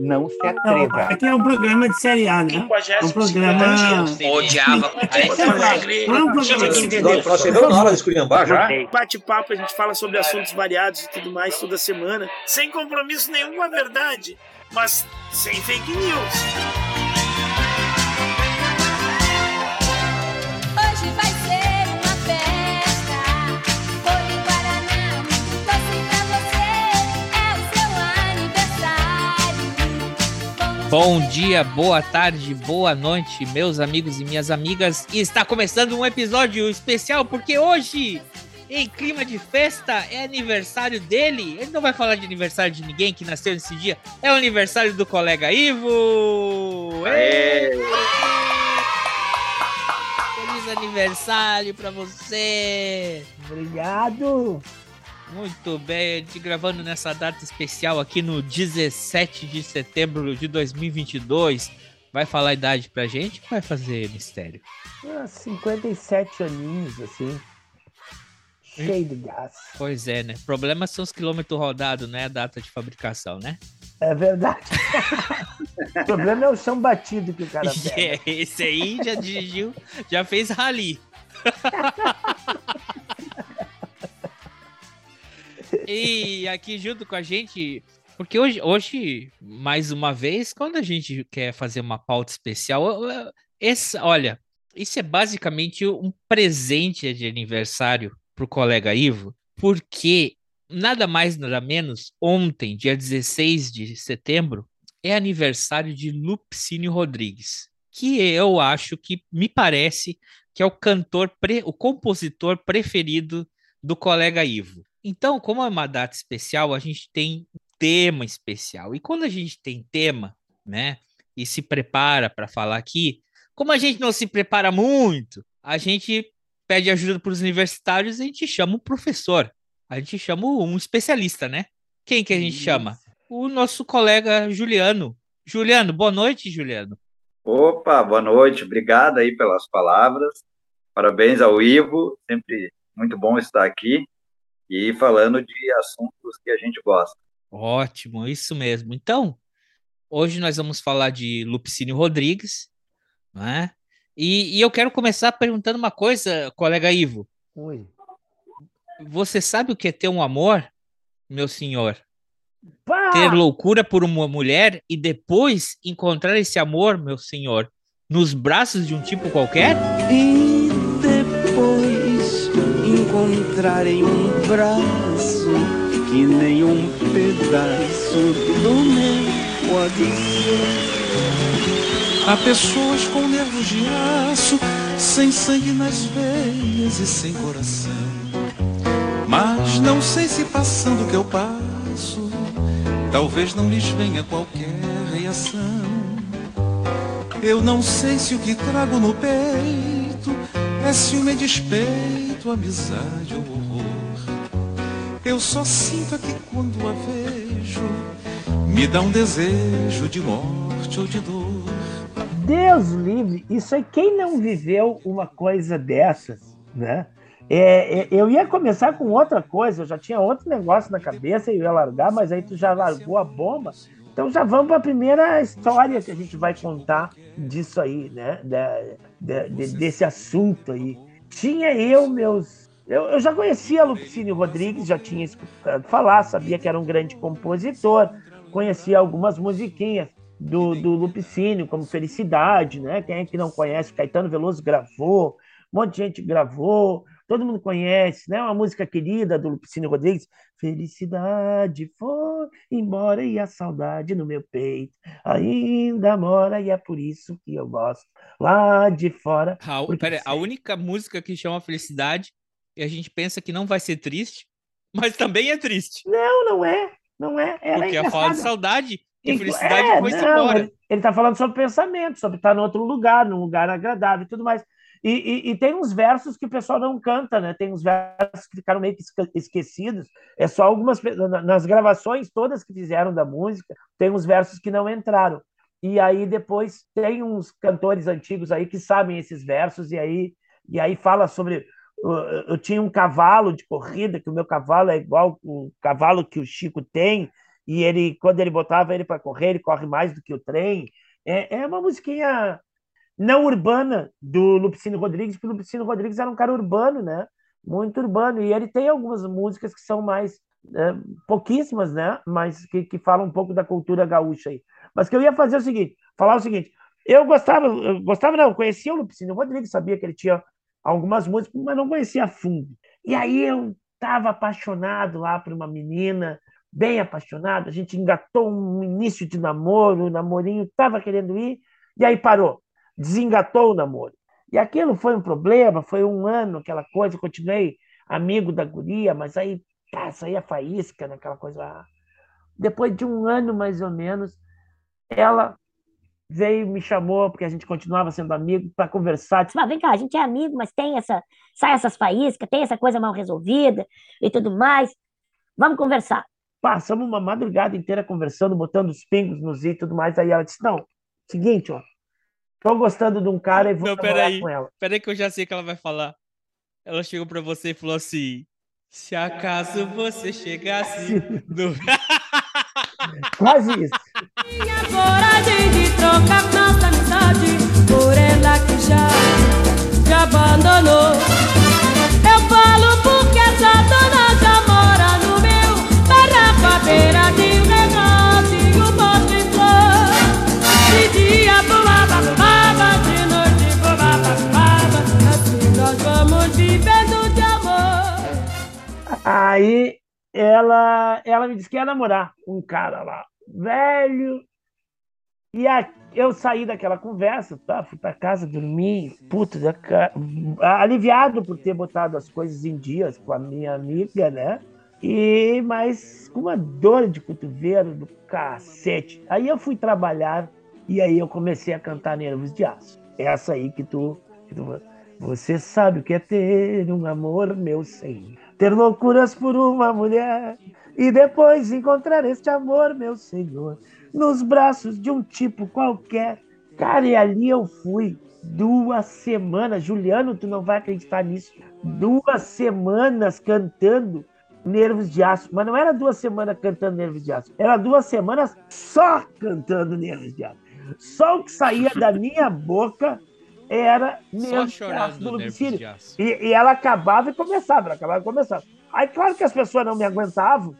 Não se atreva. Aqui é um programa de série A, né? É um programa. Odiava. Nós chegamos na hora de esculhambar já. Bate-papo, a gente fala sobre assuntos variados e tudo mais toda semana, sem compromisso nenhum com a verdade, mas sem fake news. Bom dia, boa tarde, boa noite, meus amigos e minhas amigas. E está começando um episódio especial porque hoje, em clima de festa, é aniversário dele. Ele não vai falar de aniversário de ninguém que nasceu nesse dia. É o aniversário do colega Ivo. Ê! Feliz aniversário pra você. Obrigado. Muito bem, a gente gravando nessa data especial aqui no 17 de setembro de 2022. Vai falar a idade pra gente ou vai fazer mistério? Ah, 57 aninhos, assim. Cheio de gás. Pois é, né? Problema são os quilômetros rodados, né? A data de fabricação, né? É verdade. o problema é o chão batido que o cara pega. É, esse aí já dirigiu, já fez rally. e aqui junto com a gente, porque hoje, hoje, mais uma vez, quando a gente quer fazer uma pauta especial, esse, olha, isso é basicamente um presente de aniversário pro colega Ivo, porque nada mais, nada menos, ontem, dia 16 de setembro, é aniversário de Lupicínio Rodrigues, que eu acho que me parece que é o cantor, pre- o compositor preferido do colega Ivo. Então, como é uma data especial, a gente tem um tema especial. E quando a gente tem tema, né, e se prepara para falar aqui, como a gente não se prepara muito, a gente pede ajuda para os universitários e a gente chama um professor. A gente chama um especialista, né? Quem que a gente chama? O nosso colega Juliano. Juliano, boa noite, Juliano. Opa, boa noite, obrigado aí pelas palavras. Parabéns ao Ivo, sempre muito bom estar aqui e falando de assuntos que a gente gosta. Ótimo, isso mesmo. Então, hoje nós vamos falar de Lupicínio Rodrigues, né? E, e eu quero começar perguntando uma coisa, colega Ivo. Ui. Você sabe o que é ter um amor, meu senhor? Pá! Ter loucura por uma mulher e depois encontrar esse amor, meu senhor, nos braços de um tipo qualquer? Depois encontrarem um braço que nem um pedaço do meu pode ser. Há pessoas com nervos de aço, sem sangue nas veias e sem coração. Mas não sei se passando o que eu passo, talvez não lhes venha qualquer reação. Eu não sei se o que trago no peito é ciúme e despeito, amizade ou horror. Eu só sinto é que quando a vejo, me dá um desejo de morte ou de dor. Deus livre, isso aí, quem não viveu uma coisa dessas, né? É, é, eu ia começar com outra coisa, eu já tinha outro negócio na cabeça e eu ia largar, mas aí tu já largou a bomba. Então já vamos para a primeira história que a gente vai contar disso aí, né? Da- da- de- desse assunto aí. Tinha eu meus. Eu, eu já conhecia Lupicínio Rodrigues, já tinha escutado falar, sabia que era um grande compositor, conhecia algumas musiquinhas do, do Lupicínio, como Felicidade, né? Quem é que não conhece? Caetano Veloso gravou, um monte de gente gravou, todo mundo conhece, né? Uma música querida do Lupicínio Rodrigues. Felicidade foi embora e a saudade no meu peito ainda mora e é por isso que eu gosto lá de fora. A, u- Porque pera, a única música que chama Felicidade e a gente pensa que não vai ser triste, mas também é triste. Não, não é, não é. Ela Porque é ia falar de saudade e felicidade é, foi-se não, embora. Ele, ele tá falando sobre pensamento, sobre estar em outro lugar, num lugar agradável e tudo mais. E, e- e tem uns versos que o pessoal não canta, né? Tem uns versos que ficaram meio que esque- esquecidos. É só algumas. Nas gravações todas que fizeram da música, tem uns versos que não entraram. E aí depois tem uns cantores antigos aí que sabem esses versos, e aí, e aí fala sobre. Eu tinha um cavalo de corrida, que o meu cavalo é igual o cavalo que o Chico tem, e ele, quando ele botava ele para correr, ele corre mais do que o trem. É, é uma musiquinha não urbana do Lupicínio Rodrigues, porque o Lupicínio Rodrigues era um cara urbano, né? Muito urbano, e ele tem algumas músicas que são mais, é, pouquíssimas, né? Mas que, que falam um pouco da cultura gaúcha aí. Mas que eu ia fazer o seguinte, falar o seguinte, eu gostava, eu gostava não, conhecia o Lupicínio Rodrigues, sabia que ele tinha algumas músicas, mas não conhecia a fundo. E aí eu estava apaixonado lá por uma menina, bem apaixonado, a gente engatou um início de namoro, o namorinho estava querendo ir, e aí parou, desengatou o namoro. E aquilo foi um problema, foi um ano, aquela coisa, continuei amigo da guria, mas aí pá, saía faísca naquela coisa lá. Depois de um ano, mais ou menos, ela veio, me chamou, porque a gente continuava sendo amigo, para conversar. Disse, Mas vem cá, a gente é amigo, mas tem essa, sai essas faíscas, tem essa coisa mal resolvida e tudo mais. Vamos conversar. Passamos uma madrugada inteira conversando, botando os pingos nos i e tudo mais. Aí ela disse: Não, seguinte, ó, tô gostando de um cara e vou Não, namorar peraí. com ela. Peraí que eu já sei o que ela vai falar. Ela chegou pra você e falou assim: Se acaso você chegasse no. Quase isso. Tinha coragem de trocar nossa amizade por ela que já te abandonou. Aí ela, ela me disse que ia namorar um cara lá, velho. E a- eu saí daquela conversa, tá? Fui para casa dormir, puto, da aliviado por ter botado as coisas em dias com a minha amiga, né? E mas com uma dor de cotovelo do cacete. Aí eu fui trabalhar e aí eu comecei a cantar Nervos de Aço. Essa aí que tu, que tu você sabe o que é ter um amor, meu senhor. Ter loucuras por uma mulher e depois encontrar este amor, meu senhor, nos braços de um tipo qualquer. Cara, e ali eu fui duas semanas. Juliano, tu não vai acreditar nisso. Duas semanas cantando Nervos de Aço. Mas não era duas semanas cantando Nervos de Aço. Era duas semanas só cantando Nervos de Aço. Só o que saía da minha boca era Só de Aço chorando, do aço. E, e ela acabava e começava, ela acabava e começava. Aí, claro que as pessoas não me aguentavam.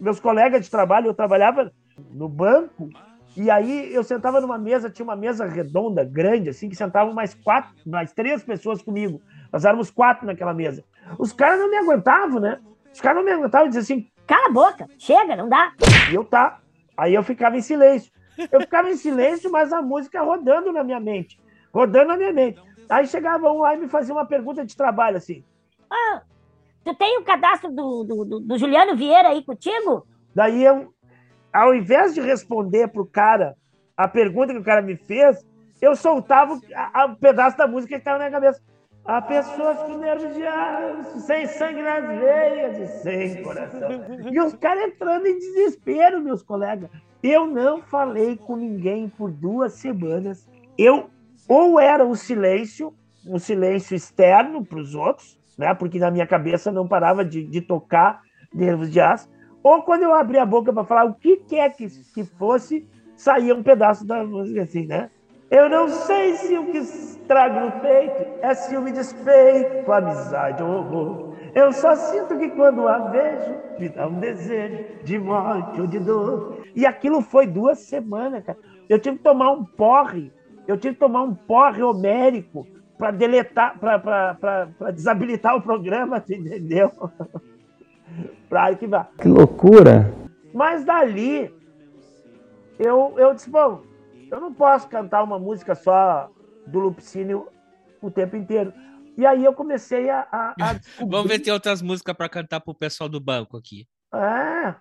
Meus colegas de trabalho, eu trabalhava no banco, e aí eu sentava numa mesa, tinha uma mesa redonda, grande, assim, que sentavam mais quatro, mais três pessoas comigo. Nós éramos quatro naquela mesa. Os caras não me aguentavam, né? Os caras não me aguentavam e diziam assim, Cala a boca, chega, não dá. e eu tá. Aí eu ficava em silêncio. Eu ficava em silêncio, mas a música rodando na minha mente. Rodando na minha mente. Aí chegava um lá e me fazia uma pergunta de trabalho, assim. Ah, tu tem o cadastro do, do, do- Juliano Vieira aí contigo? Daí eu, ao invés de responder pro cara a pergunta que o cara me fez, eu soltava o um pedaço da música que estava na minha cabeça. Há pessoas com nervos de aço, sem sangue nas veias e sem coração. E os caras entrando em desespero, meus colegas. Eu não falei com ninguém por duas semanas. Eu ou era um silêncio, um silêncio externo para os outros, né? Porque na minha cabeça não parava de, de tocar nervos de aço. Ou quando eu abria a boca para falar o que quer que, que fosse, saía um pedaço da música assim, né? Eu não sei se o que trago no peito é ciúme, despeito, amizade ou horror. Eu só sinto que quando a vejo, me dá um desejo de morte ou de dor. E aquilo foi duas semanas, cara. Eu tive que tomar um porre, eu tive que tomar um porre homérico para deletar, para desabilitar o programa, tu entendeu? para arquivar. Que loucura! Mas dali, eu, eu disse, bom, eu não posso cantar uma música só do Lupicínio o tempo inteiro. E aí eu comecei a, a, a. Vamos ver se tem outras músicas pra cantar pro pessoal do banco aqui. É,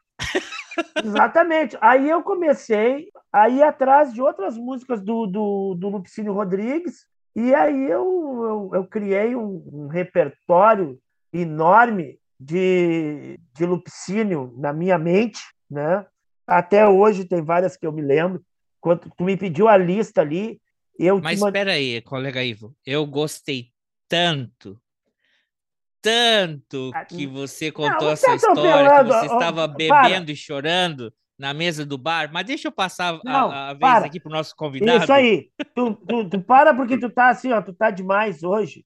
exatamente. Aí eu comecei a ir atrás de outras músicas do, do, do Lupicínio Rodrigues, e aí eu, eu, eu criei um, um repertório enorme de, de Lupicínio na minha mente, né? Até hoje tem várias que eu me lembro. Quando tu me pediu a lista ali, eu Mas espera aí, colega Ivo. Eu gostei tanto, tanto Ah, que você contou você essa história, que você estava para. bebendo e chorando na mesa do bar, mas deixa eu passar Não, a, a vez para. aqui pro nosso convidado. Isso aí. Tu, tu, tu para porque tu tá assim, ó, tu tá demais hoje.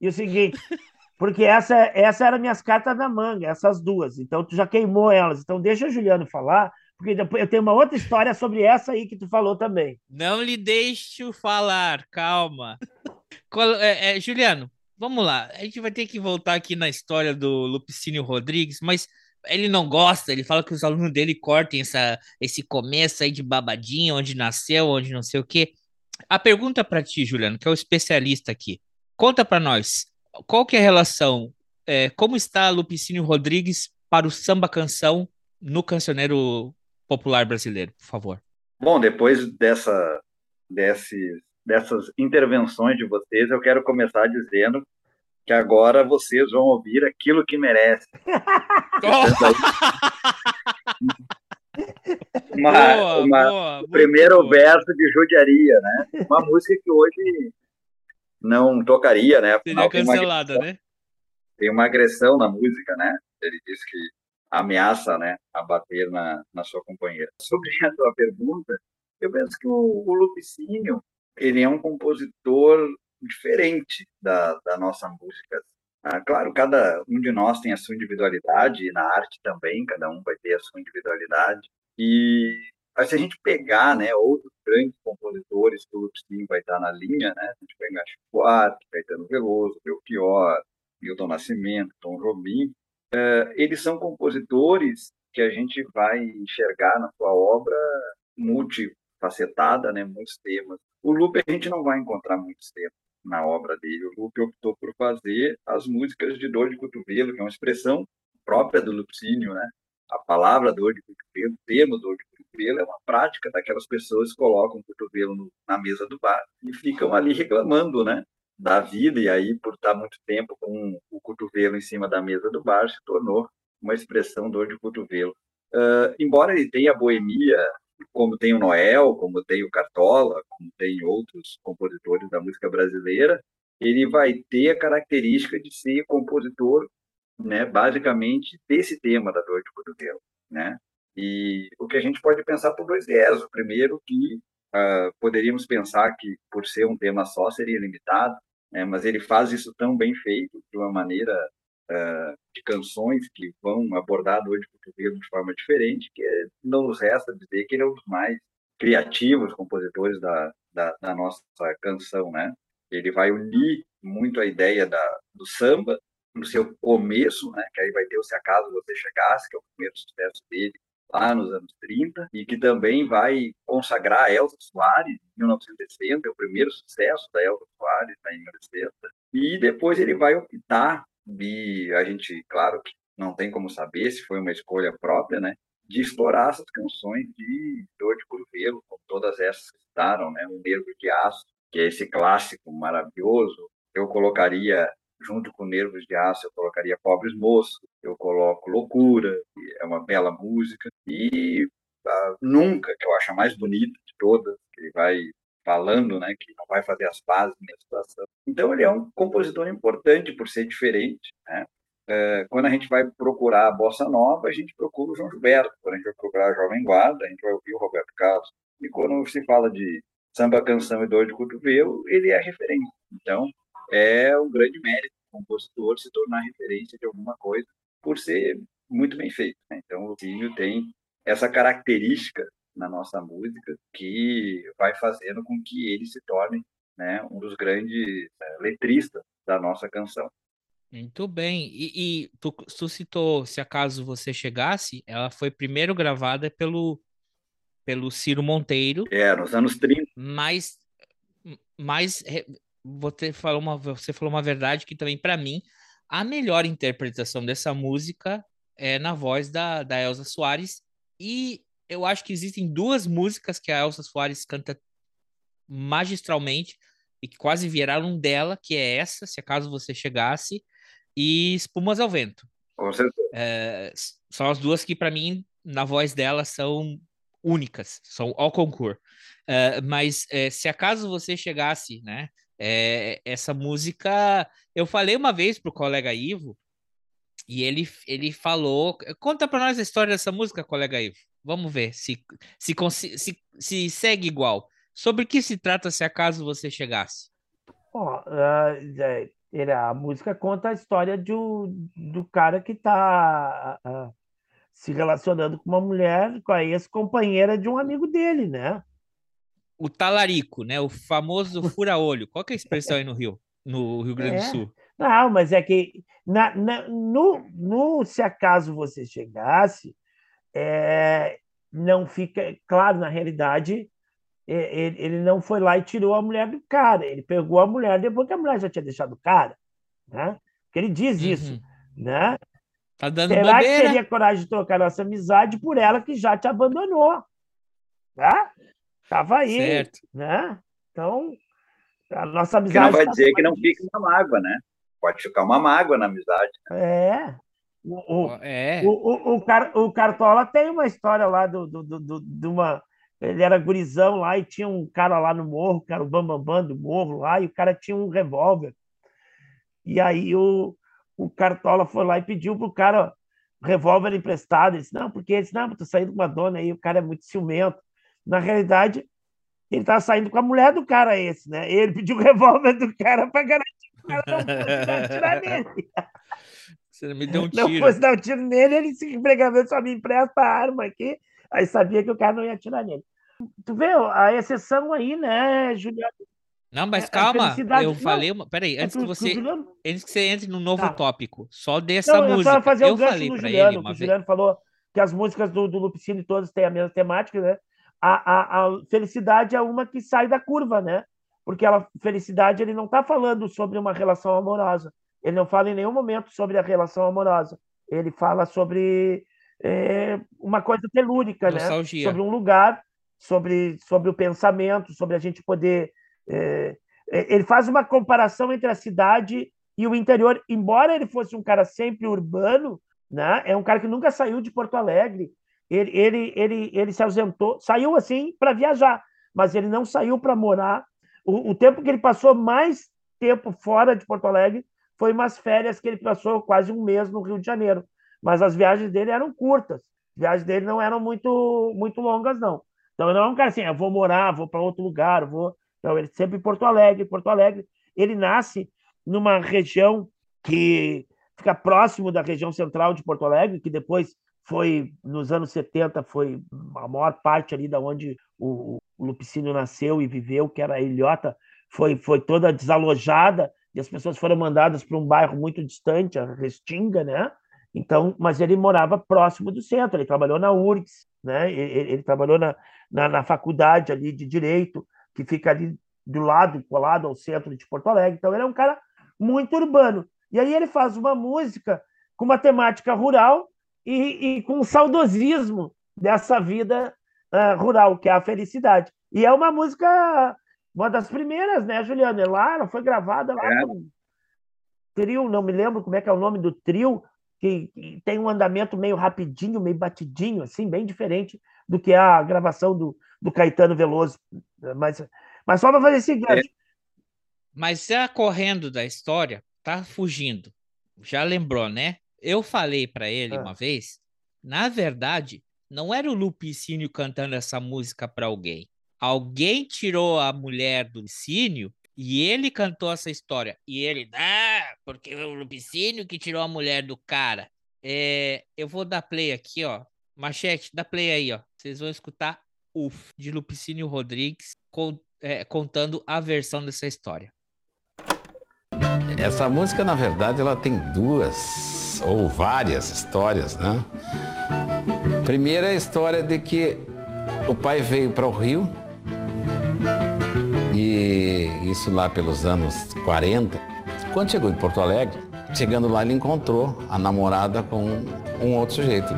E o seguinte, porque essa, essa eram minhas cartas na manga, essas duas. Então tu já queimou elas. Então deixa o Juliano falar, porque depois eu tenho uma outra história sobre essa aí que tu falou também. Não lhe deixo falar, calma. Qual- é, é, Juliano, vamos lá. A gente vai ter que voltar aqui na história do Lupicínio Rodrigues, mas ele não gosta, ele fala que os alunos dele cortem essa, esse começo aí de babadinho, onde nasceu, onde não sei o quê. A pergunta para ti, Juliano, que é o especialista aqui. Conta para nós, qual que é a relação, é, como está Lupicínio Rodrigues para o samba canção no cancioneiro popular brasileiro, por favor? Bom, depois dessa, desse, dessas intervenções de vocês, eu quero começar dizendo que agora vocês vão ouvir aquilo que merece. Uma, boa, uma- boa, o primeiro boa. verso de judiaria, né? Uma música que hoje não tocaria, né? Seria Afinal, tem uma, cancelada, né? tem uma agressão na música, né? Ele diz que ameaça, né, a bater na, na sua companheira. Sobre a tua pergunta, eu penso que o, o Lupicínio, ele é um compositor diferente da, da nossa música. Ah, claro, cada um de nós tem a sua individualidade, e na arte também, cada um vai ter a sua individualidade. E mas se a gente pegar, né, outros grandes compositores que o Lupicínio vai estar na linha, né, a gente pegar Chico Buarque, Caetano Veloso, Belchior, Milton Nascimento, Tom Jobim, eh, eles são compositores que a gente vai enxergar na sua obra multifacetada, né, muitos temas. O Lupe a gente não vai encontrar muitos temas na obra dele. O Lupe optou por fazer as músicas de dor de cotovelo, que é uma expressão própria do Lupicínio, né? A palavra dor de cotovelo, o termo dor de cotovelo é uma prática daquelas pessoas que colocam o cotovelo no- na mesa do bar e ficam ali reclamando, né? Da vida, e aí, por estar muito tempo com o cotovelo em cima da mesa do bar, se tornou uma expressão dor de cotovelo. Ah, embora ele tenha boemia, como tem o Noel, como tem o Cartola, como tem outros compositores da música brasileira, ele vai ter a característica de ser compositor, né, basicamente desse tema da dor de cotovelo, né? E o que a gente pode pensar por dois viés. O primeiro que ah, poderíamos pensar que por ser um tema só seria limitado, né, mas ele faz isso tão bem feito, de uma maneira ah, de canções que vão abordar a de cotovelo de forma diferente, que não nos resta dizer que ele é um dos mais criativos compositores da, da, da nossa canção, né? Ele vai unir muito a ideia da, do samba no seu começo, né? Que aí vai ter o Se Acaso Você Chegasse, que é o primeiro sucesso dele lá nos anos 30, e que também vai consagrar a Elza Soares em 1960, é o primeiro sucesso da Elza Soares tá, em 1960, e depois ele vai optar, e a gente, claro que não tem como saber se foi uma escolha própria, né? de explorar essas canções de dor de cotovelo, como todas essas que citaram, né? O Nervo de Aço, que é esse clássico maravilhoso. Eu colocaria, junto com Nervos de Aço, eu colocaria Pobres Moços, eu coloco Loucura, que é uma bela música, e ah, Nunca, que eu acho a mais bonita de todas, que vai falando, né, que não vai fazer as pazes na situação. Então ele é um compositor importante por ser diferente, né? É, quando a gente vai procurar a bossa nova, a gente procura o João Gilberto. Quando a gente vai procurar a Jovem Guarda, a gente vai ouvir o Roberto Carlos. E quando se fala de samba, canção e dor de cotovelo, ele é referência. Então, é um grande mérito do compositor se tornar referência de alguma coisa por ser muito bem feito. né? Então, o Lupinho tem essa característica na nossa música que vai fazendo com que ele se torne né, um dos grandes eh, letristas da nossa canção. Muito bem. E, e tu, tu citou, se acaso você chegasse, ela foi primeiro gravada pelo, pelo Ciro Monteiro, É, nos anos 30, mas, mas você falou uma, você falou uma verdade que também, para mim, a melhor interpretação dessa música é na voz da, da Elza Soares. E eu acho que existem duas músicas que a Elza Soares canta magistralmente e que quase viraram dela, que é essa, se acaso você chegasse, e Espumas ao Vento. com certeza. É, são as duas que, para mim, na voz dela, são únicas, são ao concurso. É, mas é, se acaso você chegasse, né? é, essa música, eu falei uma vez pro colega Ivo, e ele, ele falou. Conta para nós a história dessa música, colega Ivo. Vamos ver se, se, se, se segue igual. Sobre o que se trata se acaso você chegasse? Ó, ah, é, ele- a música conta a história de do cara que está se relacionando com uma mulher, com a ex-companheira de um amigo dele, né? O talarico, né? O famoso fura-olho. Qual que é a expressão aí no Rio? No Rio Grande do É. Sul? Não, mas é que na, na- no, no Se Acaso Você Chegasse, é, não fica claro, na realidade, ele, ele não foi lá e tirou a mulher do cara, ele pegou a mulher depois que a mulher já tinha deixado o cara, né? Porque ele diz isso, Uhum. né? Tá dando Será que bobeira? teria coragem de trocar nossa amizade por ela que já te abandonou? Tá? Tava aí, Certo. né? Então, a nossa Que não amizade. vai tá dizer que não fica uma mágoa, né? Pode ficar uma mágoa na amizade. É. O, o, É. o, o, Car, o Cartola tem uma história lá do, do, do, de uma. Ele era gurizão lá e tinha um cara lá no morro, que era o Bambambam Bam do morro lá, e o cara tinha um revólver. E aí o, o Cartola foi lá e pediu pro cara revólver emprestado. Ele disse, não, porque ele disse, não, tô saindo com uma dona aí, o cara é muito ciumento. Na realidade, ele estava saindo com a mulher do cara esse, né? Ele pediu o revólver do cara para garantir que o cara não atirar nele. Você me deu um Não tiro. fosse dar um tiro nele, ele se empregava, só me empresta a arma aqui. Aí sabia que o cara não ia atirar nele. Tu vê a exceção aí, né, Juliano? Não, mas É, a calma. Eu não, falei uma. Peraí, antes É que o você. Juliano... Antes que você entre no novo Tá. tópico, só dessa Não, eu música. só fazer eu gancho falei Juliano, ele que uma o vez. Juliano falou que as músicas do, do Lupicínio todas têm a mesma temática, né? A, a, a felicidade é uma que sai da curva, né? Porque ela, felicidade, ele não está falando sobre uma relação amorosa. Ele não fala em nenhum momento sobre a relação amorosa. Ele fala sobre é, uma coisa telúrica, né? Sobre um lugar, sobre, sobre o pensamento, sobre a gente poder. é, é, ele faz uma comparação entre a cidade e o interior, embora ele fosse um cara sempre urbano, né? É um cara que nunca saiu de Porto Alegre. Ele, ele, ele, ele se ausentou, saiu assim para viajar, mas ele não saiu para morar. O, o tempo que ele passou mais tempo fora de Porto Alegre foi umas férias que ele passou quase um mês no Rio de Janeiro. Mas as viagens dele eram curtas. As viagens dele não eram muito, muito longas, não. Então, ele não é um cara assim, eu vou morar, vou para outro lugar, vou. Não, ele sempre em Porto Alegre, Porto Alegre. Ele nasce numa região que fica próximo da região central de Porto Alegre, que depois foi, nos anos 70, foi a maior parte ali da onde o, o Lupicínio nasceu e viveu, que era a Ilhota, foi, foi toda desalojada e as pessoas foram mandadas para um bairro muito distante, a Restinga, né? Então, mas ele morava próximo do centro, ele trabalhou na URGS, né? Ele, ele trabalhou na, na, na faculdade ali de Direito, que fica ali do lado, colado ao centro de Porto Alegre. Então, ele é um cara muito urbano. E aí ele faz uma música com uma temática rural e, e com um saudosismo dessa vida uh, rural, que é a felicidade. E é uma música, uma das primeiras, né, Juliana? É Lá, ela foi gravada lá É. com trio, não me lembro como é que é o nome do trio, que, que tem um andamento meio rapidinho, meio batidinho, assim, bem diferente do que a gravação do, do Caetano Veloso. Mas, mas só para fazer esse gancho. Mas já correndo da história, tá fugindo. Já lembrou, né? Eu falei pra ele Ah. uma vez, na verdade, não era o Lupicínio cantando essa música pra alguém. Alguém tirou a mulher do Lupicínio e ele cantou essa história. E ele, ah, porque o Lupicínio que tirou a mulher do cara. É, eu vou dar play aqui, ó. Machete, dá play aí, ó. Vocês vão escutar o de Lupicínio Rodrigues con- é, contando a versão dessa história. Essa música, na verdade, ela tem duas ou várias histórias, né? Primeira é a história de que o pai veio para o Rio e isso lá pelos anos 40. Quando chegou em Porto Alegre, chegando lá ele encontrou a namorada com um outro sujeito.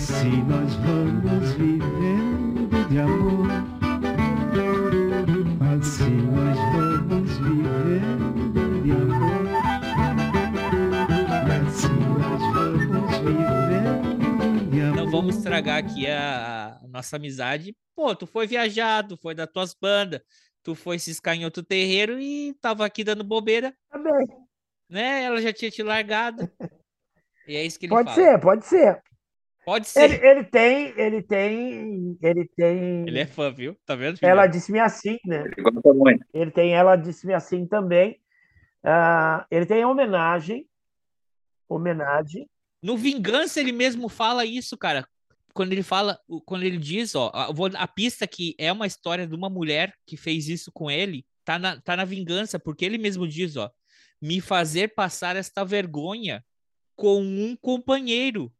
assim nós vamos vivendo de amor. Assim nós vamos vivendo de amor. Assim nós vamos vivendo de amor. Não vamos estragar aqui a, nossa amizade. Pô, tu foi viajado foi das tuas bandas, tu foi ciscar em outro terreiro e tava aqui dando bobeira. também. Né? Ela já tinha te largado. E é isso que ele pode fala. ser, pode ser. Pode ser. Ele, ele tem, ele tem, ele tem. Ele é fã, viu? Tá vendo? filho? Ela disse-me assim, né? Ele gosta muito. Ele tem Ela Disse-me Assim também. Ah, ele tem homenagem. Homenagem. No Vingança ele mesmo fala isso, cara. Quando ele fala, quando ele diz, ó, a, a pista que é uma história de uma mulher que fez isso com ele, tá na, tá na Vingança, porque ele mesmo diz, ó, me fazer passar esta vergonha com um companheiro.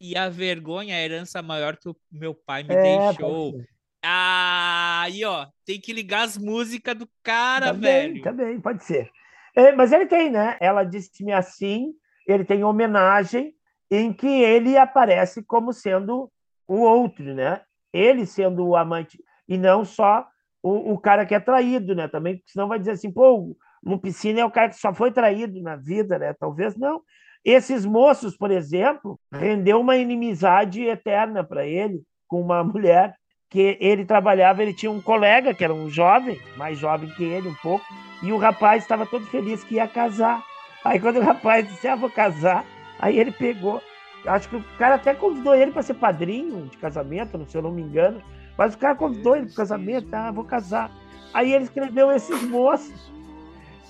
E a vergonha a herança maior que o meu pai me É, deixou. Ah, aí, ó, tem que ligar as músicas do cara, Também, velho. também, pode ser. É, mas ele tem, né? Ela disse-me assim, ele tem homenagem em que ele aparece como sendo o outro, né? Ele sendo o amante e não só o, o cara que é traído, né? Também, senão vai dizer assim, pô, o Lupicínio é o cara que só foi traído na vida, né? Talvez não. Esses moços, por exemplo, rendeu uma inimizade eterna para ele com uma mulher que ele trabalhava, ele tinha um colega que era um jovem, mais jovem que ele um pouco, e o rapaz estava todo feliz que ia casar. Aí quando o rapaz disse, ah, vou casar, aí ele pegou, acho que o cara até convidou ele para ser padrinho de casamento, se eu não me engano, mas o cara convidou ele para casamento, ah, vou casar. Aí ele escreveu esses moços.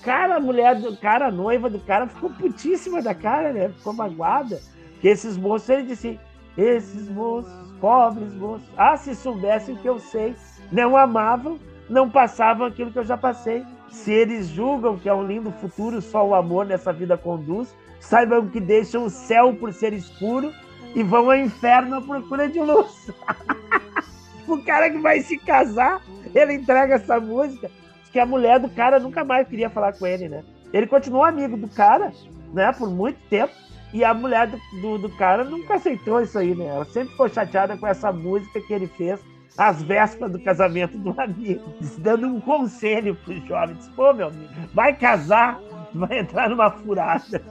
Cara, a mulher do cara, a noiva do cara, ficou putíssima da cara, né? Ficou magoada. Que esses moços, ele disse, esses moços, pobres moços, ah, se soubessem o que eu sei, não amavam, não passavam aquilo que eu já passei. Se eles julgam que é um lindo futuro, só o amor nessa vida conduz, saibam que deixam o céu por ser escuro e vão ao inferno à procura de luz. o cara que vai se casar, ele entrega essa música, que a mulher do cara nunca mais queria falar com ele, né? Ele continuou amigo do cara, né, por muito tempo, e a mulher do, do, do cara nunca aceitou isso aí, né? Ela sempre ficou chateada com essa música que ele fez às vésperas do casamento do amigo, dando um conselho pro jovem. Disse, pô, meu amigo, vai casar, vai entrar numa furada.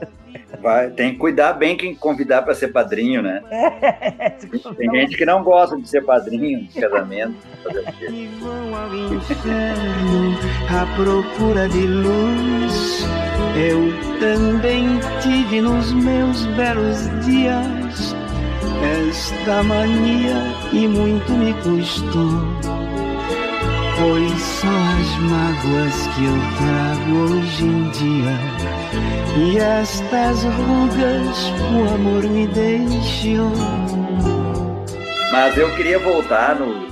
Vai, tem que cuidar bem quem convidar para ser padrinho, né? É, Tem gente que não gosta de ser padrinho de casamento. que vão ao inferno à procura de luz. Eu também tive nos meus belos dias esta mania e muito me custou. Pois são as mágoas que eu trago hoje em dia. E estas rugas o amor me deixou. Mas eu queria voltar no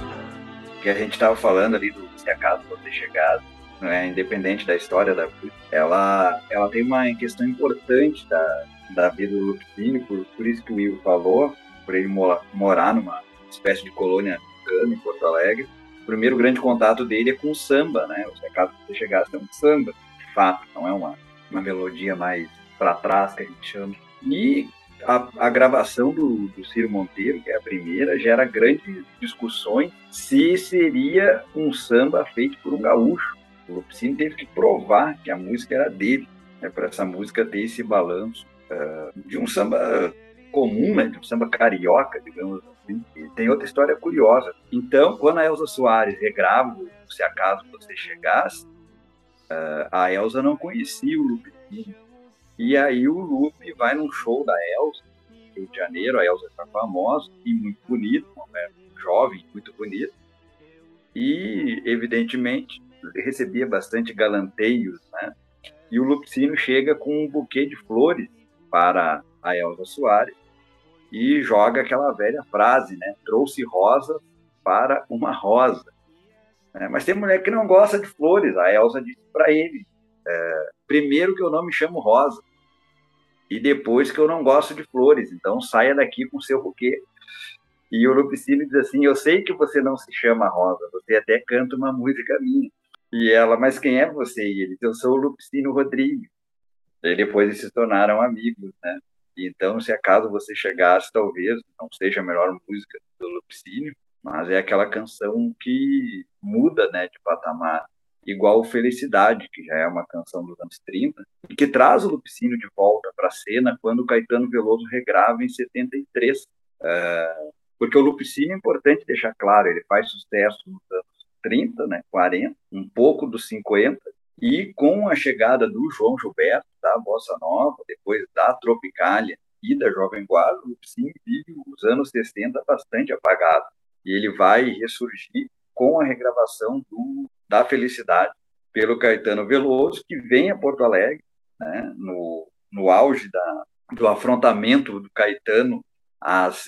que a gente estava falando ali do Se Acaso Você Chegado, né? independente da história da ela, ela tem uma questão importante da, da vida do Lupicínio, por, por isso que o Will falou, por ele mora, morar numa espécie de colônia americana em Porto Alegre. O primeiro grande contato dele é com o samba, né? O Se Acaso Você Chegasse é um samba, de fato, não é uma, uma melodia mais para trás que a gente chama. E a, a, gravação do, do Ciro Monteiro, que é a primeira, gera grandes discussões se seria um samba feito por um gaúcho. O Lupicínio teve que provar que a música era dele, né, para essa música ter esse balanço de um samba comum, né, de um samba carioca, digamos assim. E tem outra história curiosa. Então, quando a Elza Soares regrava Se Acaso Você Chegasse, uh, a Elza não conhecia o Lupicínio. E aí o Lupe vai num show da Elza, Rio de Janeiro, a Elza está famosa e muito bonita, uma mulher jovem, muito bonita. E, evidentemente, recebia bastante galanteios, né? E o Lupicínio chega com um buquê de flores para a Elza Soares e joga aquela velha frase, né? Trouxe rosa para uma rosa. É, mas tem mulher que não gosta de flores. A Elza disse para ele: é, primeiro que eu não me chamo Rosa e depois que eu não gosto de flores. Então saia daqui com seu buquê. E o Lupicínio diz assim: eu sei que você não se chama Rosa, você até canta uma música minha. E ela, mas quem é você? E ele eu sou o Lupicínio Rodrigues. E depois eles se tornaram amigos, né? Então, se acaso você chegasse, talvez não seja a melhor música do Lupicínio, mas é aquela canção que muda, né, de patamar igual Felicidade, que já é uma canção dos anos 30, e que traz o Lupicínio de volta para a cena quando o Caetano Veloso regrava em 73 Uh, porque o Lupicínio é importante deixar claro, ele faz sucesso nos anos 30, né, 40, um pouco dos 50, e com a chegada do João Gilberto, da Bossa Nova, depois da Tropicália e da Jovem Guarda, o Lupicínio vive os anos 60 bastante apagado, e ele vai ressurgir com a regravação do, da Felicidade pelo Caetano Veloso, que vem a Porto Alegre, né, no, no auge da, do afrontamento do Caetano às,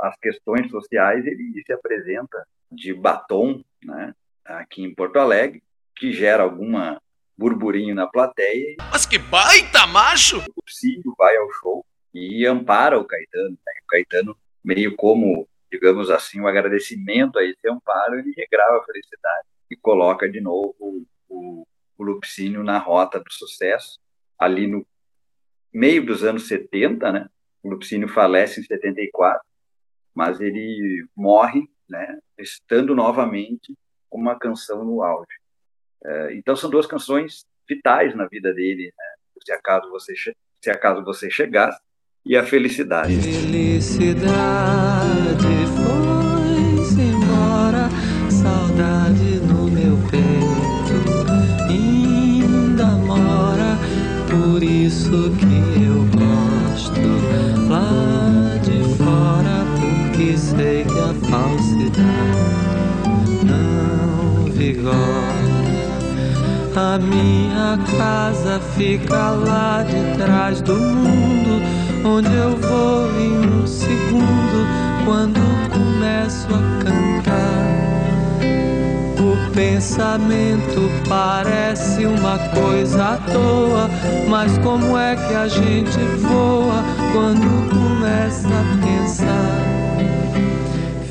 às questões sociais, ele se apresenta de batom né, aqui em Porto Alegre, que gera alguma burburinho na plateia. Mas que baita macho! O Cílio vai ao show e ampara o Caetano. Né? O Caetano, meio como, digamos assim, um agradecimento a esse amparo, ele regrava a felicidade e coloca de novo o, o Lupicínio na rota do sucesso, ali no meio dos anos 70, né? O Lupicínio falece em 74, mas ele morre, né? Estando novamente com uma canção no auge. É, então são duas canções vitais na vida dele, né? Se acaso você se acaso você chegasse e a felicidade. Felicidade A minha casa fica lá de trás do mundo, onde eu vou em um segundo quando começo a cantar. O pensamento parece uma coisa à toa, mas como é que a gente voa quando começa a pensar?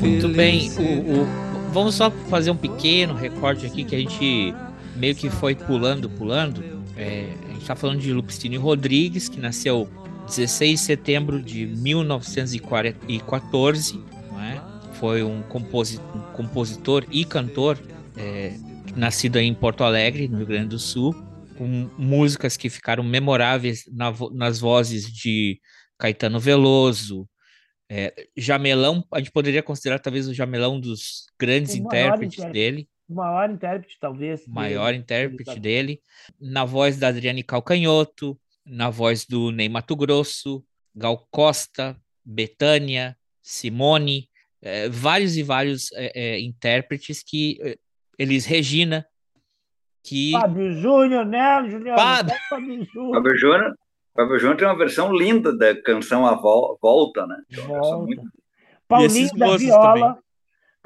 Muito bem, o, o, vamos só fazer um pequeno recorte aqui que a gente meio que foi pulando, pulando. É, a gente está falando de Lupicínio Rodrigues, que nasceu 16 de setembro de 1914, é? foi um, composi um, compositor e cantor é, nascido em Porto Alegre, no Rio Grande do Sul, com músicas que ficaram memoráveis na vo nas vozes de Caetano Veloso, é, Jamelão, a gente poderia considerar talvez o Jamelão dos grandes intérpretes dele o maior intérprete, talvez. Maior dele, intérprete dele. Na voz da Adriane Calcanhoto, na voz do Ney Mato Grosso, Gal Costa, Betânia, Simone, é, vários e vários é, é, intérpretes que é, Elis Regina, que... Fábio Júnior, né, Juliano? Fábio, Fábio Júnior. Fábio Júnior tem uma versão linda da canção A Volta, né? Volta. Muito... Paulinho da Viola, também.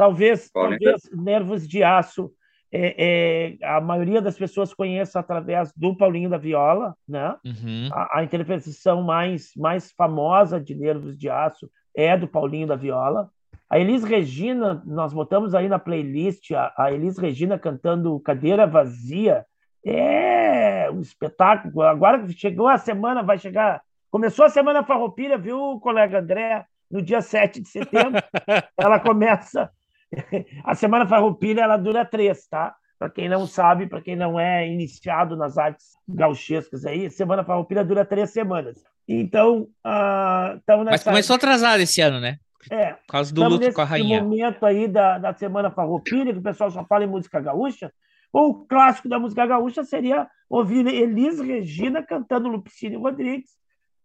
Talvez, talvez Nervos de Aço, é, é, a maioria das pessoas conheça através do Paulinho da Viola, né? Uhum. A, a, interpretação mais, mais famosa de Nervos de Aço é do Paulinho da Viola. A Elis Regina, nós botamos aí na playlist a, a Elis Regina cantando Cadeira Vazia. É um espetáculo. Agora que chegou a semana, vai chegar. Começou a semana farroupilha, viu, colega André? No dia 7 de setembro, ela começa a Semana Farroupilha ela dura três, tá? Para quem não sabe, para quem não é iniciado nas artes gauchescas aí, Semana Farroupilha dura três semanas. Então, uh, nessa... Mas começou atrasado esse ano, né? É. Por causa do luto com a rainha. momento aí da, da Semana Farroupilha, que o pessoal só fala em música gaúcha, o clássico da música gaúcha seria ouvir Elis Regina cantando Lupicínio Rodrigues,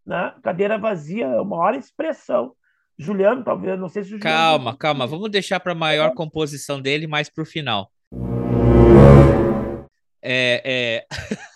né? Cadeira Vazia, é uma maior expressão Juliano, talvez, não sei se o Juliano... Calma, calma, vamos deixar para a maior composição dele mais para o final. É, é...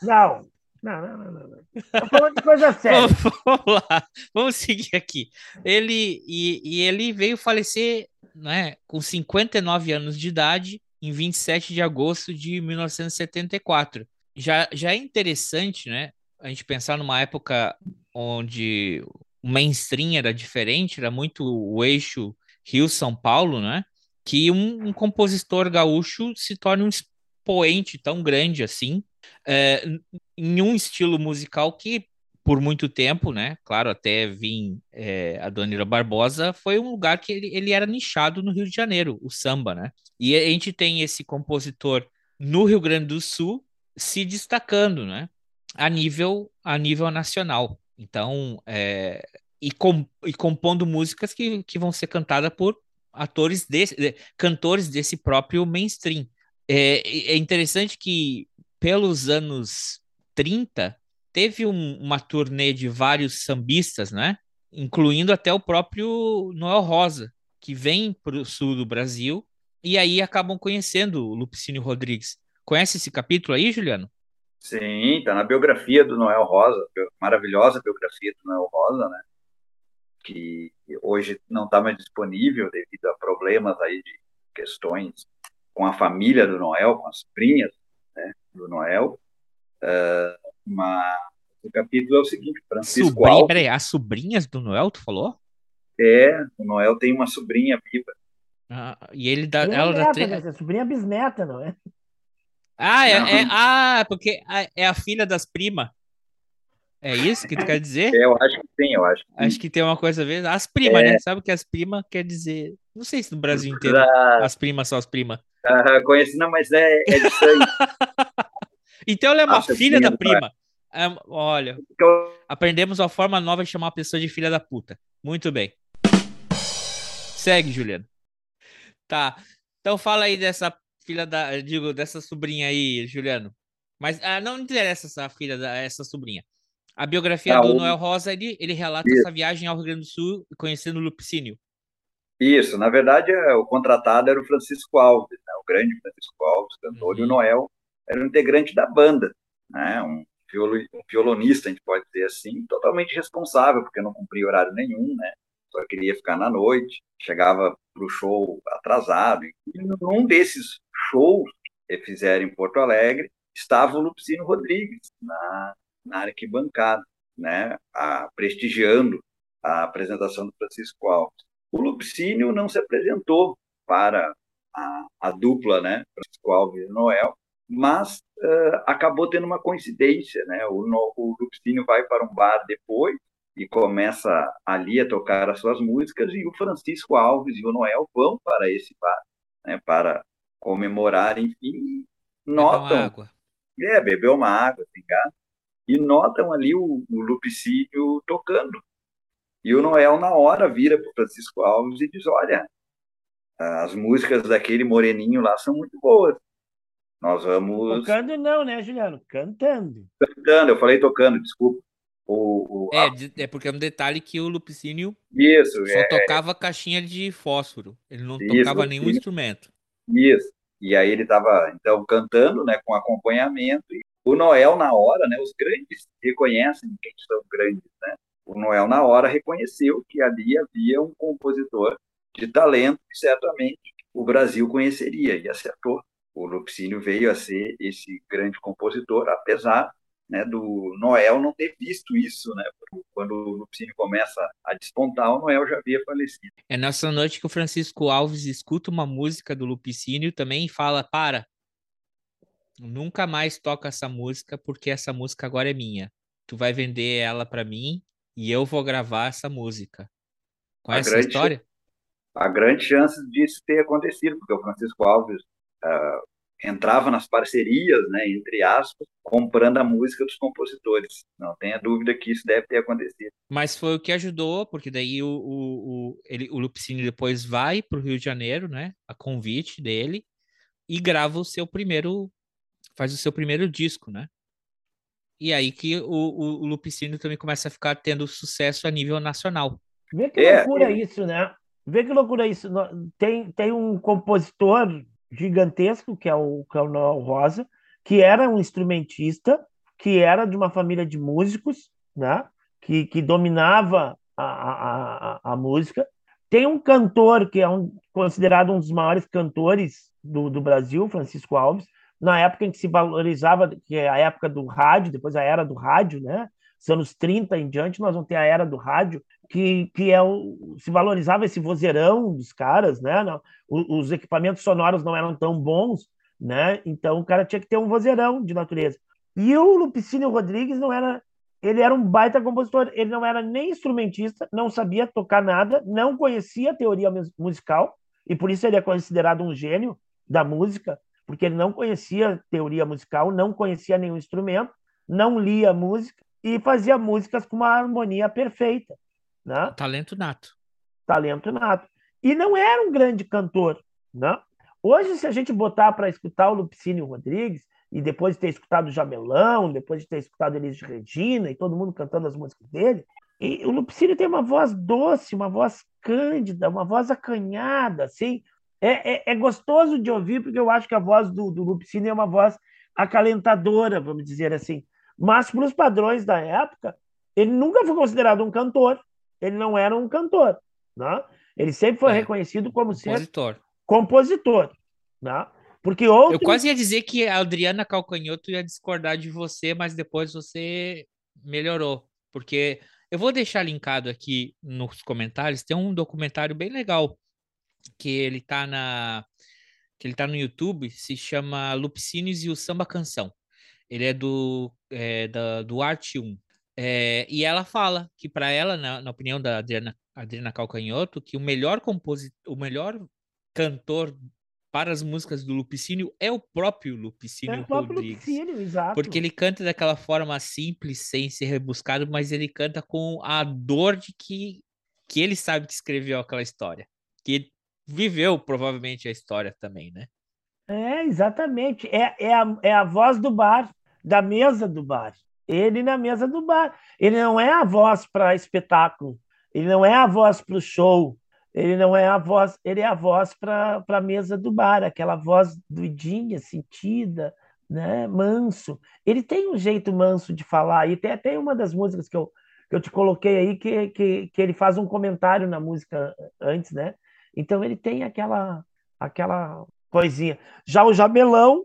Não, não, não, não, não. Tô falando de coisa séria. vamos, lá, vamos seguir aqui. Ele, e, e ele veio falecer né, com 59 anos de idade em 27 de agosto de 1974. Já, já é interessante, né? A gente pensar numa época onde mainstream era diferente, era muito o eixo Rio-São Paulo, né? Que um, um, compositor gaúcho se torne um expoente tão grande assim, é, em um estilo musical que, por muito tempo, né? Claro, até vir é, a Dona Barbosa, foi um lugar que ele, ele era nichado no Rio de Janeiro, o samba, né? E a gente tem esse compositor no Rio Grande do Sul se destacando, né? A nível, a nível nacional. Então, é, e, com, e compondo músicas que, que vão ser cantadas por atores desse, de- cantores desse próprio mainstream. É, é interessante que pelos anos 30 teve um- uma turnê de vários sambistas, né? Incluindo até o próprio Noel Rosa, que vem para o sul do Brasil e aí acabam conhecendo o Lupicínio Rodrigues. Conhece esse capítulo aí, Juliano? Sim, tá na biografia do Noel Rosa, maravilhosa biografia do Noel Rosa, né? Que hoje não está mais disponível devido a problemas aí de questões com a família do Noel, com as sobrinhas né, do Noel. Uh, mas o capítulo é o seguinte: Francisco Sobrinha, Alves. peraí, as sobrinhas do Noel, tu falou? É, o Noel tem uma sobrinha viva. Ah, e ele dá, ela neta, três. né? Sobrinha bisneta, não é? Ah, é, é- ah, porque é a filha das primas. É isso que tu quer dizer? É, eu acho que sim, eu acho que sim. Acho que tem uma coisa a ver. As primas, É. né? Sabe que as primas quer dizer. Não sei se no Brasil inteiro Ah, as primas são as primas. ah, conheci, não, mas é, é de sangue. Então ela é uma Nossa, filha da prima, prima. É, olha, Então, aprendemos uma forma nova de chamar a pessoa de filha da puta. Muito bem. Segue, Juliano. Tá. Então fala aí dessa filha da. Digo, dessa sobrinha aí, Juliano. Mas ah, não interessa essa filha da essa sobrinha. A biografia Ah, do o- Noel Rosa, ele, ele relata Isso. essa viagem ao Rio Grande do Sul conhecendo o Lupicínio. Isso, na verdade, é, o contratado era o Francisco Alves, né, o grande Francisco Alves, cantor, e o Uhum. Noel era um integrante da banda, né, um, violo- um violonista, a gente pode dizer assim, totalmente responsável, porque não cumpria horário nenhum, né, só queria ficar na noite, chegava para o show atrasado, e num desses shows que fizeram em Porto Alegre, estava o Lupicínio Rodrigues, na, na arquibancada, né, a, prestigiando a apresentação do Francisco Alves. O Lupicínio não se apresentou para a, a dupla, né, Francisco Alves e Noel, mas eh, acabou tendo uma coincidência, né? O, no, o Lupicínio vai para um bar depois e começa ali a tocar as suas músicas e o Francisco Alves e o Noel vão para esse bar, né, para comemorar, enfim, Beber uma notam, água. é, beber uma água, pingar, e notam ali o, o Lupicínio tocando. E o Noel, na hora, vira para o Francisco Alves e diz: Olha, as músicas daquele moreninho lá são muito boas. Nós vamos Tocando não, né, Juliano? Cantando. cantando. Eu falei tocando, desculpa. O, o- É, a- é porque é um detalhe que o Lupicínio isso, só é, tocava caixinha de fósforo. Ele não Isso, tocava nenhum instrumento. Isso. E aí ele estava, então, cantando, né, com acompanhamento. E o Noel, na hora, né, os grandes reconhecem quem são grandes, né? O Noel, na hora, reconheceu que ali havia um compositor de talento que certamente o Brasil conheceria, e acertou. O Lupicínio veio a ser esse grande compositor, apesar né, do Noel não ter visto isso, né? Quando o Lupicínio começa a despontar, o Noel já havia falecido. É nessa noite que o Francisco Alves escuta uma música do Lupicínio também e fala: Para, nunca mais toca essa música porque essa música agora é minha. Tu vai vender ela para mim e eu vou gravar essa música. Conhece a grande- história? há grandes chances disso ter acontecido, porque o Francisco Alves ah, entrava nas parcerias, né, entre aspas, comprando a música dos compositores. Não tenha dúvida que isso deve ter acontecido. Mas foi o que ajudou, porque daí o, o, o, ele, o Lupicínio depois vai para o Rio de Janeiro, né? A convite dele, e grava o seu primeiro. faz o seu primeiro disco, né? E aí que o, o, o Lupicínio também começa a ficar tendo sucesso a nível nacional. Vê que É, loucura e- isso, né? Vê que loucura isso. Tem, tem um compositor gigantesco, que é o, que é o Noel Rosa, que era um instrumentista, que era de uma família de músicos, né? Que, que dominava a, a, a, música. Tem um cantor que é um, considerado um dos maiores cantores do, do Brasil, Francisco Alves, na época em que se valorizava, que é a época do rádio, depois a era do rádio, né? Os anos 30 em diante, nós vamos ter a era do rádio, que, que é o, se valorizava esse vozeirão dos caras, né? Não, os equipamentos sonoros não eram tão bons, né? Então o cara tinha que ter um vozeirão de natureza. E o Lupicínio Rodrigues não era, ele era um baita compositor, ele não era nem instrumentista, não sabia tocar nada, não conhecia a teoria mus- musical e por isso ele é considerado um gênio da música, porque ele não conhecia teoria musical, não conhecia nenhum instrumento, não lia música e fazia músicas com uma harmonia perfeita Né? Talento nato. Talento nato. E não era um grande cantor. Né? Hoje, se a gente botar para escutar o Lupicínio Rodrigues, e depois de ter escutado o Jamelão, depois de ter escutado Elis de Regina e todo mundo cantando as músicas dele, e o Lupicínio tem uma voz doce, uma voz cândida, uma voz acanhada, assim. É, é, é gostoso de ouvir, porque eu acho que a voz do, do Lupicínio é uma voz acalentadora, vamos dizer assim. Mas, para os padrões da época, ele nunca foi considerado um cantor. Ele não era um cantor. Né? Ele sempre foi É, reconhecido como ser Compositor. compositor. Né? Porque outros... Eu quase ia dizer que a Adriana Calcanhoto ia discordar de você, mas depois você melhorou. Porque eu vou deixar linkado aqui nos comentários, tem um documentário bem legal que ele tá na que ele tá no YouTube, se chama Lupicínios e o Samba Canção. Ele é do é, da, do Arte 1. É, e ela fala que para ela, na, na opinião da Adriana, Adriana Calcanhoto, que o melhor compositor, o melhor cantor para as músicas do Lupicínio é o próprio Lupicínio É o próprio Rodrigues. Lupicínio, exato. Porque ele canta daquela forma simples, sem ser rebuscado, mas ele canta com a dor de que, que ele sabe que escreveu aquela história. Que viveu provavelmente a história também, né? É, exatamente. É, é, a, é a voz do bar, da mesa do bar. Ele na mesa do bar. Ele não é a voz para espetáculo. Ele não é a voz para o show. Ele não é a voz, ele é a voz para a mesa do bar, aquela voz doidinha, sentida, né? Manso. Ele tem um jeito manso de falar. E tem até uma das músicas que eu, que eu te coloquei aí que, que, que ele faz um comentário na música antes, né? Então ele tem aquela aquela coisinha. Já o Jamelão,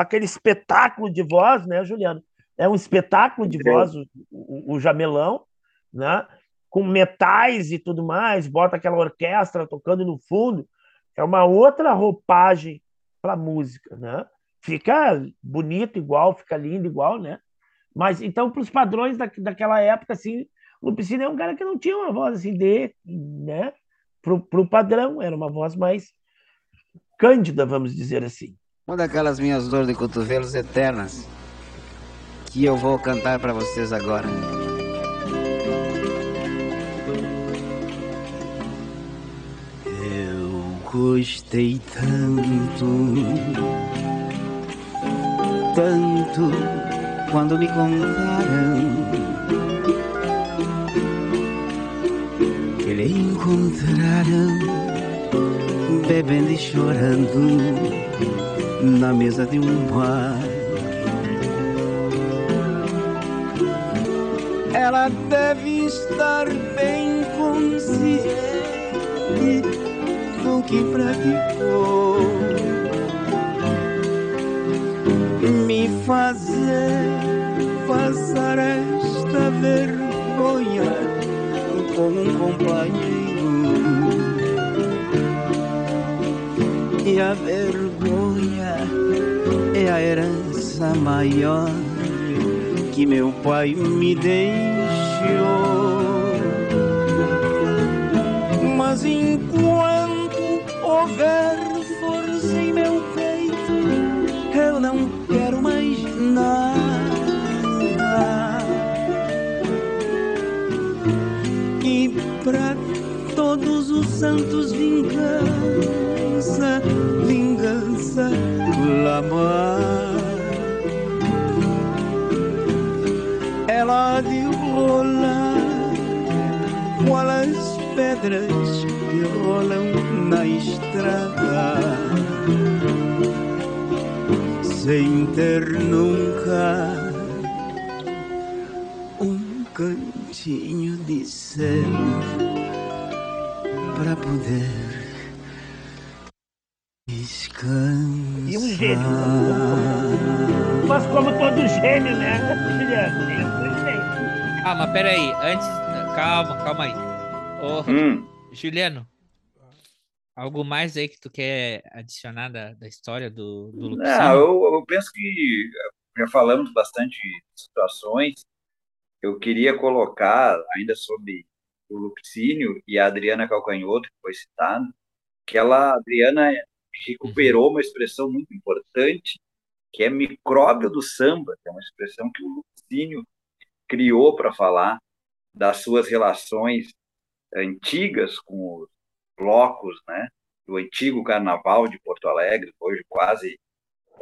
aquele espetáculo de voz, né, Juliano? É um espetáculo de voz o, o, o Jamelão, né? Com metais e tudo mais, bota aquela orquestra tocando no fundo. É uma outra roupagem para música, né? Fica bonito igual, fica lindo igual, né? Mas então, para os padrões da, daquela época, assim, o Lupicínio é um cara que não tinha uma voz assim de, né? Para o padrão, era uma voz mais cândida, vamos dizer assim. Uma daquelas minhas dores de cotovelos eternas que eu vou cantar para vocês agora. Eu gostei tanto, tanto quando me contaram que lhe encontraram bebendo e chorando na mesa de um bar. Ela deve estar bem consciente do que praticou. Me fazer passar esta vergonha com um companheiro. E a vergonha a herança maior que meu pai me deixou. Mas enquanto houver força em meu peito, eu não quero mais nada. E pra todos os santos vingança, vingança, clamar. Pedras que rolam na estrada, sem ter nunca um cantinho de céu para poder descansar. E um gênio. Mas como todo gênio, né, Juliano? Tem um gênio. Ah, mas peraí, antes. Calma, calma aí. Ô, Hum. Juliano, algo mais aí que tu quer adicionar da, da história do, do Não, Lupicínio? eu, eu penso que já falamos bastante de situações. Eu queria colocar, ainda sobre o Lupicínio e a Adriana Calcanhoto, que foi citado, que ela, a Adriana, recuperou uma expressão muito importante, que é micróbio do samba, que é uma expressão que o Lupicínio criou para falar das suas relações antigas com os blocos, né? Do antigo Carnaval de Porto Alegre, hoje quase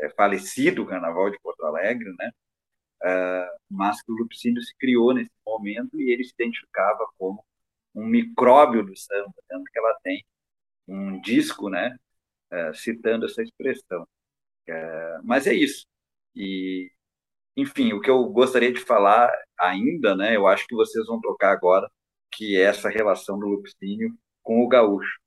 é, falecido Carnaval de Porto Alegre, né? Uh, mas que o Lupicínio se criou nesse momento e ele se identificava como um micróbio do samba, tanto que ela tem um disco, né, uh, citando essa expressão. Uh, mas é isso. E, enfim, o que eu gostaria de falar ainda, né, eu acho que vocês vão tocar agora, que é essa relação do Lupicínio com o gaúcho.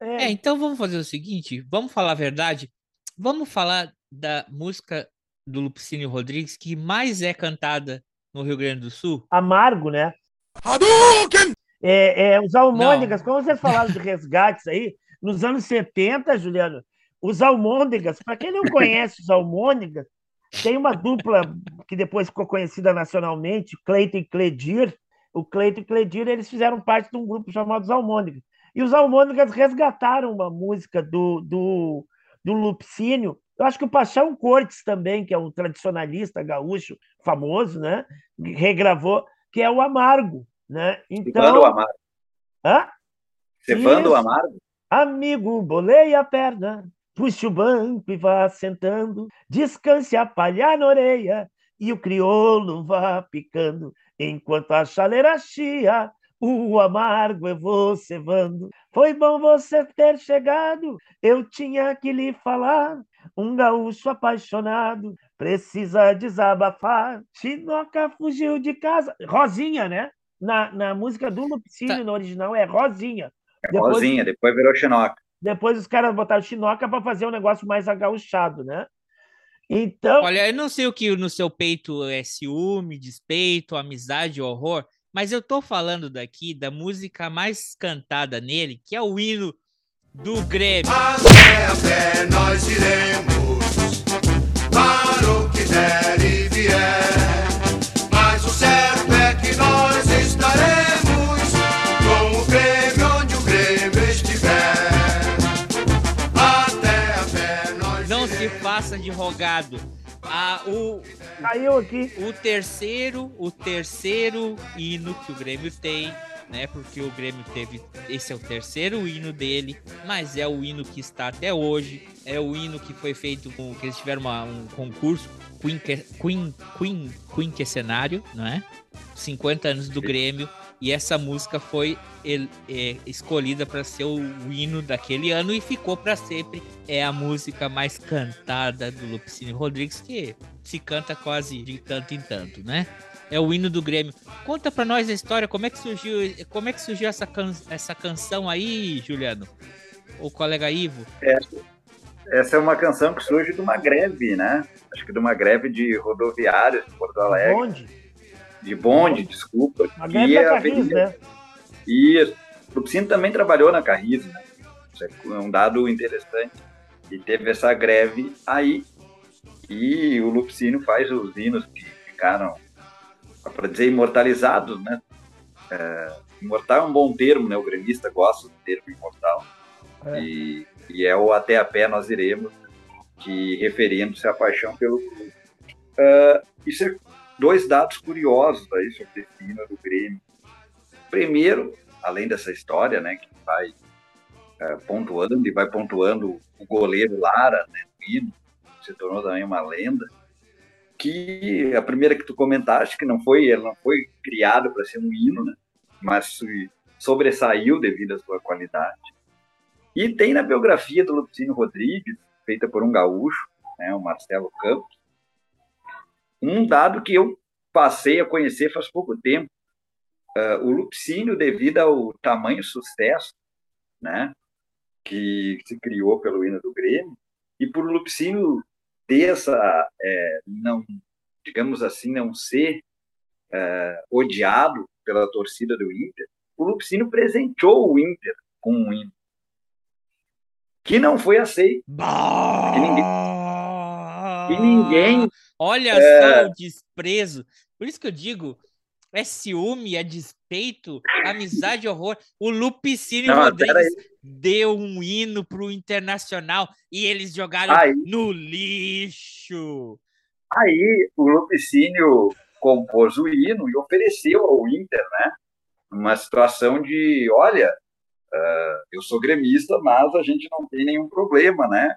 É, então vamos fazer o seguinte, vamos falar a verdade, vamos falar da música do Lupicínio Rodrigues que mais é cantada no Rio Grande do Sul? Amargo, né? Hadouken! É, é, os almôndegas, como vocês falaram de resgates aí, nos anos 70, Juliano, os almôndegas, para quem não conhece os almôndegas, tem uma dupla que depois ficou conhecida nacionalmente, Cleiton e Cledir. O Cleiton e Cledir, eles fizeram parte de um grupo chamado Os Almôndegas. E os Almôndegas resgataram uma música do, do, do Lupicínio, eu acho que o Paixão Cortes também, que é um tradicionalista gaúcho famoso, né? Regravou, que é o Amargo, né? Então, Cevando o Amargo. Hã? Cevando o Amargo? Amigo, bolei a perna, puxe o banco e vá sentando, descanse a palha na orelha e o crioulo vá picando, enquanto a chaleira chia, o amargo eu vou cevando. Foi bom você ter chegado, eu tinha que lhe falar um gaúcho apaixonado precisa desabafar. Chinoca fugiu de casa. Rosinha, né? Na, na música do Lupicínio, tá. no original, é Rosinha. É depois, Rosinha, depois virou Chinoca. Depois os caras botaram Chinoca para fazer um negócio mais agauchado, né? Então. Olha, eu não sei o que no seu peito é ciúme, despeito, amizade, horror, mas eu tô falando daqui da música mais cantada nele, que é o hino do Grêmio. Até a pé nós iremos para o que der e vier. Rogado. Ah, o, Caiu aqui. O terceiro, o terceiro hino que o Grêmio tem né? Porque o Grêmio teve. Esse é o terceiro hino dele, mas é o hino que está até hoje. É o hino que foi feito com. que eles tiveram uma, um concurso, Queen, Queen, Queen, Queen que cenário, não é? 50 anos do Grêmio. E essa música foi é, escolhida para ser o, hino daquele ano e ficou para sempre. É a música mais cantada do Lupicínio Rodrigues, que se canta quase de tanto em tanto, né? é o hino do Grêmio. Conta para nós a história, como é que surgiu, como é que surgiu essa, can, essa canção aí, Juliano? O colega Ivo? Essa, essa é uma canção que surge de uma greve, né? Acho que de uma greve de rodoviários de Porto Alegre. De bonde? De bonde, desculpa. Uma greve da Carris, né? Isso. O Lupicínio também trabalhou na Carris, né? Isso é um dado interessante. E teve essa greve aí. E o Lupicínio faz os hinos que ficaram para dizer imortalizados, né? É, imortal é um bom termo, né? O gremista gosta do termo imortal. É. E, e, é o até a pé nós iremos, que referindo-se à paixão pelo clube. Uh, isso é dois dados curiosos aí sobre esse hino do Grêmio. Primeiro, além dessa história, né, que vai uh, pontuando e vai pontuando o goleiro Lara, né, no hino, se tornou também uma lenda que a primeira que tu comentaste, que não foi, ela não foi criada para ser um hino, né? mas sobressaiu devido à sua qualidade. E tem na biografia do Lupicínio Rodrigues, feita por um gaúcho, né, o Marcelo Campos, um dado que eu passei a conhecer faz pouco tempo. Uh, o Lupicínio, devido ao tamanho sucesso né, que se criou pelo hino do Grêmio, e por o Lupicínio ter essa, é, não, digamos assim, não ser é, odiado pela torcida do Inter, o Lupicínio presenteou o Inter com um hino que não foi aceito. Que ninguém, que ninguém Olha é... só o desprezo. Por isso que eu digo, é ciúme, é despeito, amizade, horror. O Lupicínio Não, Rodrigues deu um hino pro Internacional e eles jogaram aí, no lixo. Aí o Lupicínio compôs o hino e ofereceu ao Inter, né? uma situação de, olha, uh, eu sou gremista, mas a gente não tem nenhum problema, né?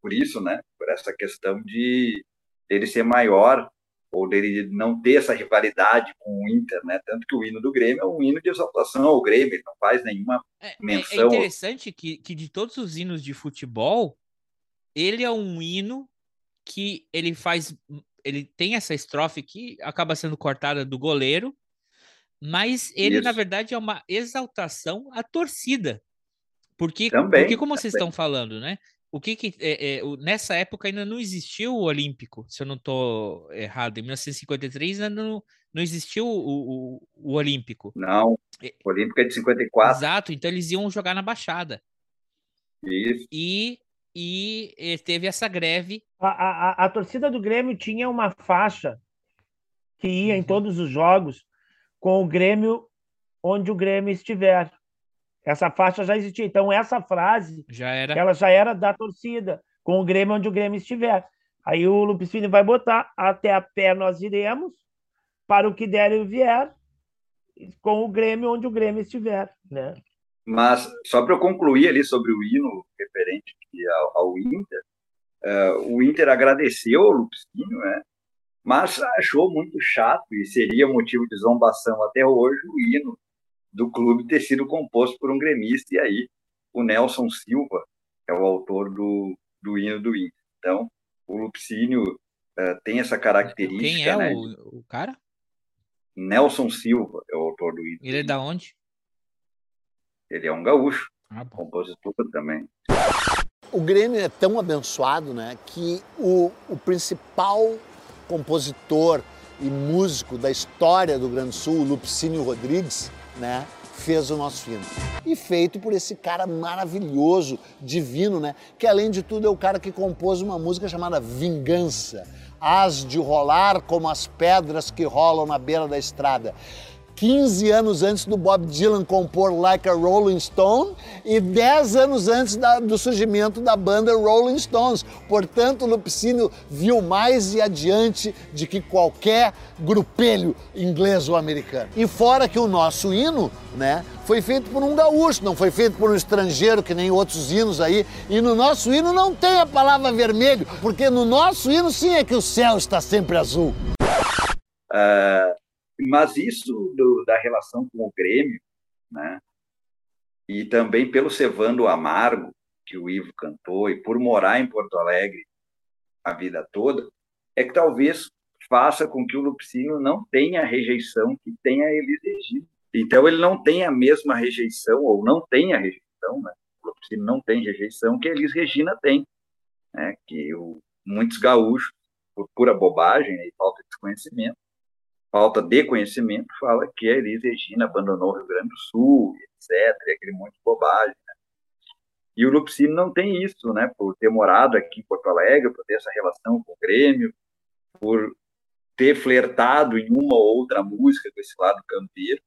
Por isso, né? Por essa questão de ele ser maior ou dele não ter essa rivalidade com o Inter, né? Tanto que o hino do Grêmio é um hino de exaltação ao Grêmio, ele não faz nenhuma É, menção. é interessante que, que de todos os hinos de futebol, ele é um hino que ele faz. Ele tem essa estrofe que acaba sendo cortada do goleiro, mas ele, na Isso. verdade, é uma exaltação à torcida. Porque, Também, porque como vocês também. estão falando, né? O que que é, é, nessa época ainda não existiu o Olímpico, se eu não estou errado. Em 1953 ainda não, não existiu o, o, o Olímpico. Não, o Olímpico é de 54. Exato, então eles iam jogar na Baixada. Isso. E, e, teve essa greve. A, a, a- a torcida do Grêmio tinha uma faixa que ia em Uhum. todos os jogos com o Grêmio onde o Grêmio estiver. Essa faixa já existia. Então, essa frase, Já era. ela já era da torcida, com o Grêmio onde o Grêmio estiver. Aí o Lupicínio vai botar, até a pé nós iremos, para o que der e vier, com o Grêmio onde o Grêmio estiver, né? Mas, só para eu concluir ali sobre o hino referente ao, ao Inter, eh, o Inter agradeceu ao Lupicínio, né? mas achou muito chato e seria motivo de zombação até hoje o hino do clube ter sido composto por um gremista, e aí o Nelson Silva é o autor do, do hino do Inter. Então, o Lupicínio eh, tem essa característica, Quem é né? o, o cara? Nelson Silva é o autor do hino. Ele é da onde? Ele é um gaúcho, Ah, compositor também. O Grêmio é tão abençoado, né, que o, o principal compositor e músico da história do Grande Sul, o Lupicínio Rodrigues, né, fez o nosso hino. E feito por esse cara maravilhoso, divino, né, que além de tudo é o cara que compôs uma música chamada Vingança. Hás de rolar como as pedras que rolam na beira da estrada. 15 anos antes do Bob Dylan compor Like a Rolling Stone e 10 anos antes da- do surgimento da banda Rolling Stones. Portanto, Lupicínio viu mais e adiante de que qualquer grupelho inglês ou americano. E fora que o nosso hino, né, foi feito por um gaúcho, não foi feito por um estrangeiro que nem outros hinos aí. E no nosso hino não tem a palavra vermelho, porque no nosso hino sim é que o céu está sempre azul. Ah, mas isso do- da relação com o Grêmio, né? E também pelo Cevando Amargo, que o Ivo cantou, e por morar em Porto Alegre a vida toda, é que talvez faça com que o Lupicínio não tenha a rejeição que tem a Elis Regina. Então ele não tem a mesma rejeição, ou não tem a rejeição, né? O Lupicínio não tem rejeição que a Elis Regina tem, né? Que o, muitos gaúchos, por pura bobagem né, e falta de conhecimento, falta de conhecimento, fala que a Elis Regina abandonou o Rio Grande do Sul, etc., e aquele monte de bobagem. Né? E o Lupicínio não tem isso, né? Por ter morado aqui em Porto Alegre, por ter essa relação com o Grêmio, por ter flertado em uma ou outra música com esse lado campeiro.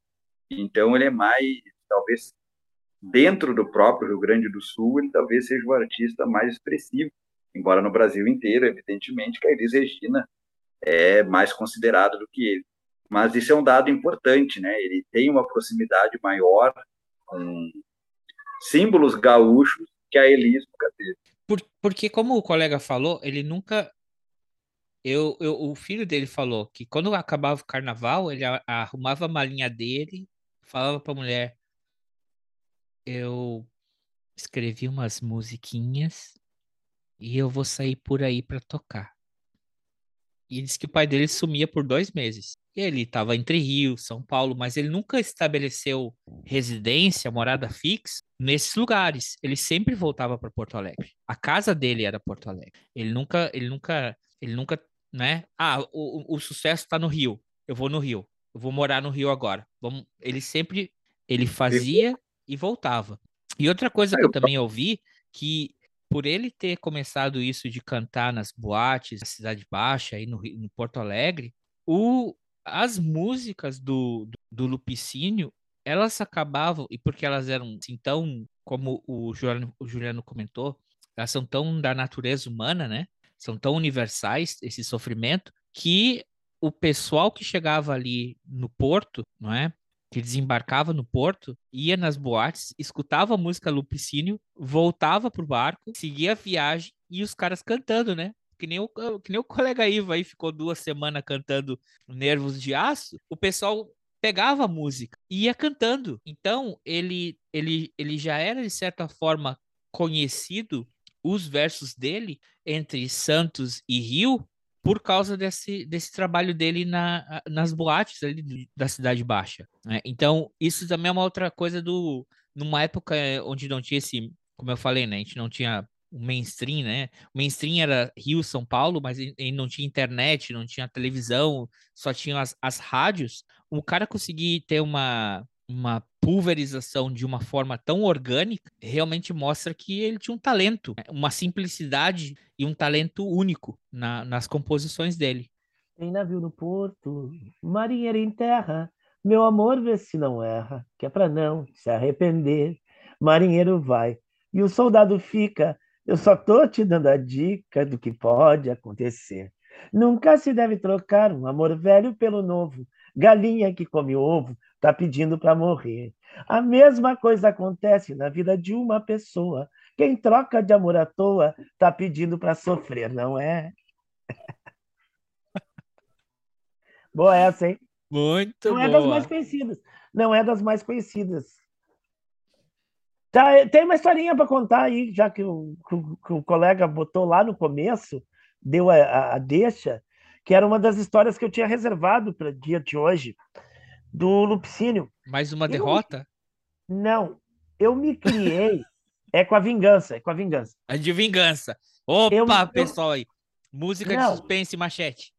Então ele é mais, talvez, dentro do próprio Rio Grande do Sul, ele talvez seja o artista mais expressivo, embora no Brasil inteiro, evidentemente, que a Elis Regina é mais considerada do que ele. Mas isso é um dado importante, né? Ele tem uma proximidade maior com símbolos gaúchos que a Elis nunca teve. Por, porque, como o colega falou, ele nunca. Eu, eu, o filho dele falou que quando acabava o carnaval, ele a- arrumava a malinha dele, falava pra mulher: Eu escrevi umas musiquinhas e eu vou sair por aí pra tocar. E disse que o pai dele sumia por dois meses. Ele estava entre Rio, São Paulo, mas ele nunca estabeleceu residência, morada fixa nesses lugares. Ele sempre voltava para Porto Alegre. A casa dele era Porto Alegre. Ele nunca, ele nunca, ele nunca, né? Ah, o, o- sucesso está no Rio. Eu vou no Rio. Eu vou morar no Rio agora. Vamos. Ele sempre, ele fazia e voltava. E outra coisa que eu também ouvi que por ele ter começado isso de cantar nas boates da Cidade Baixa, aí no, Rio- no Porto Alegre, o, as músicas do, do, do Lupicínio, elas acabavam, e porque elas eram assim, tão, como o Juliano, o Juliano comentou, elas são tão da natureza humana, né? São tão universais, esse sofrimento, que o pessoal que chegava ali no porto, não é? que desembarcava no porto, ia nas boates, escutava a música Lupicínio, voltava pro barco, seguia a viagem e os caras cantando, né? Que nem, o, que nem o colega Ivo aí ficou duas semanas cantando Nervos de Aço, o pessoal pegava a música e ia cantando. Então, ele, ele, ele já era, de certa forma, conhecido, os versos dele, entre Santos e Rio, por causa desse, desse trabalho dele na, nas boates ali da Cidade Baixa. Né? Então, isso também é uma outra coisa do. Numa época onde não tinha esse. Como eu falei, né? A gente não tinha o mainstream, né? O mainstream era Rio, São Paulo, mas ele não tinha internet, não tinha televisão, só tinha as, as rádios. O cara conseguir ter uma, uma pulverização de uma forma tão orgânica, realmente mostra que ele tinha um talento, né? uma simplicidade e um talento único na, nas composições dele. Tem navio no porto, marinheiro em terra, meu amor vê se não erra, que é pra não se arrepender. Marinheiro vai e o soldado fica, eu só tô te dando a dica do que pode acontecer. Nunca se deve trocar um amor velho pelo novo. Galinha que come ovo tá pedindo para morrer. A mesma coisa acontece na vida de uma pessoa. Quem troca de amor à toa tá pedindo para sofrer, não é? Boa essa, hein? Muito não boa. é das mais conhecidas. Não é das mais conhecidas. Tá, tem uma historinha para contar aí, já que o, que o, colega botou lá no começo, deu a, a, deixa, que era uma das histórias que eu tinha reservado para o dia de hoje, do Lupicínio. Mais uma Eu- derrota? Não, eu me criei. é com a vingança, é com a vingança. A de vingança. Opa, Eu- eu- pessoal aí. Música Não. de suspense, machete.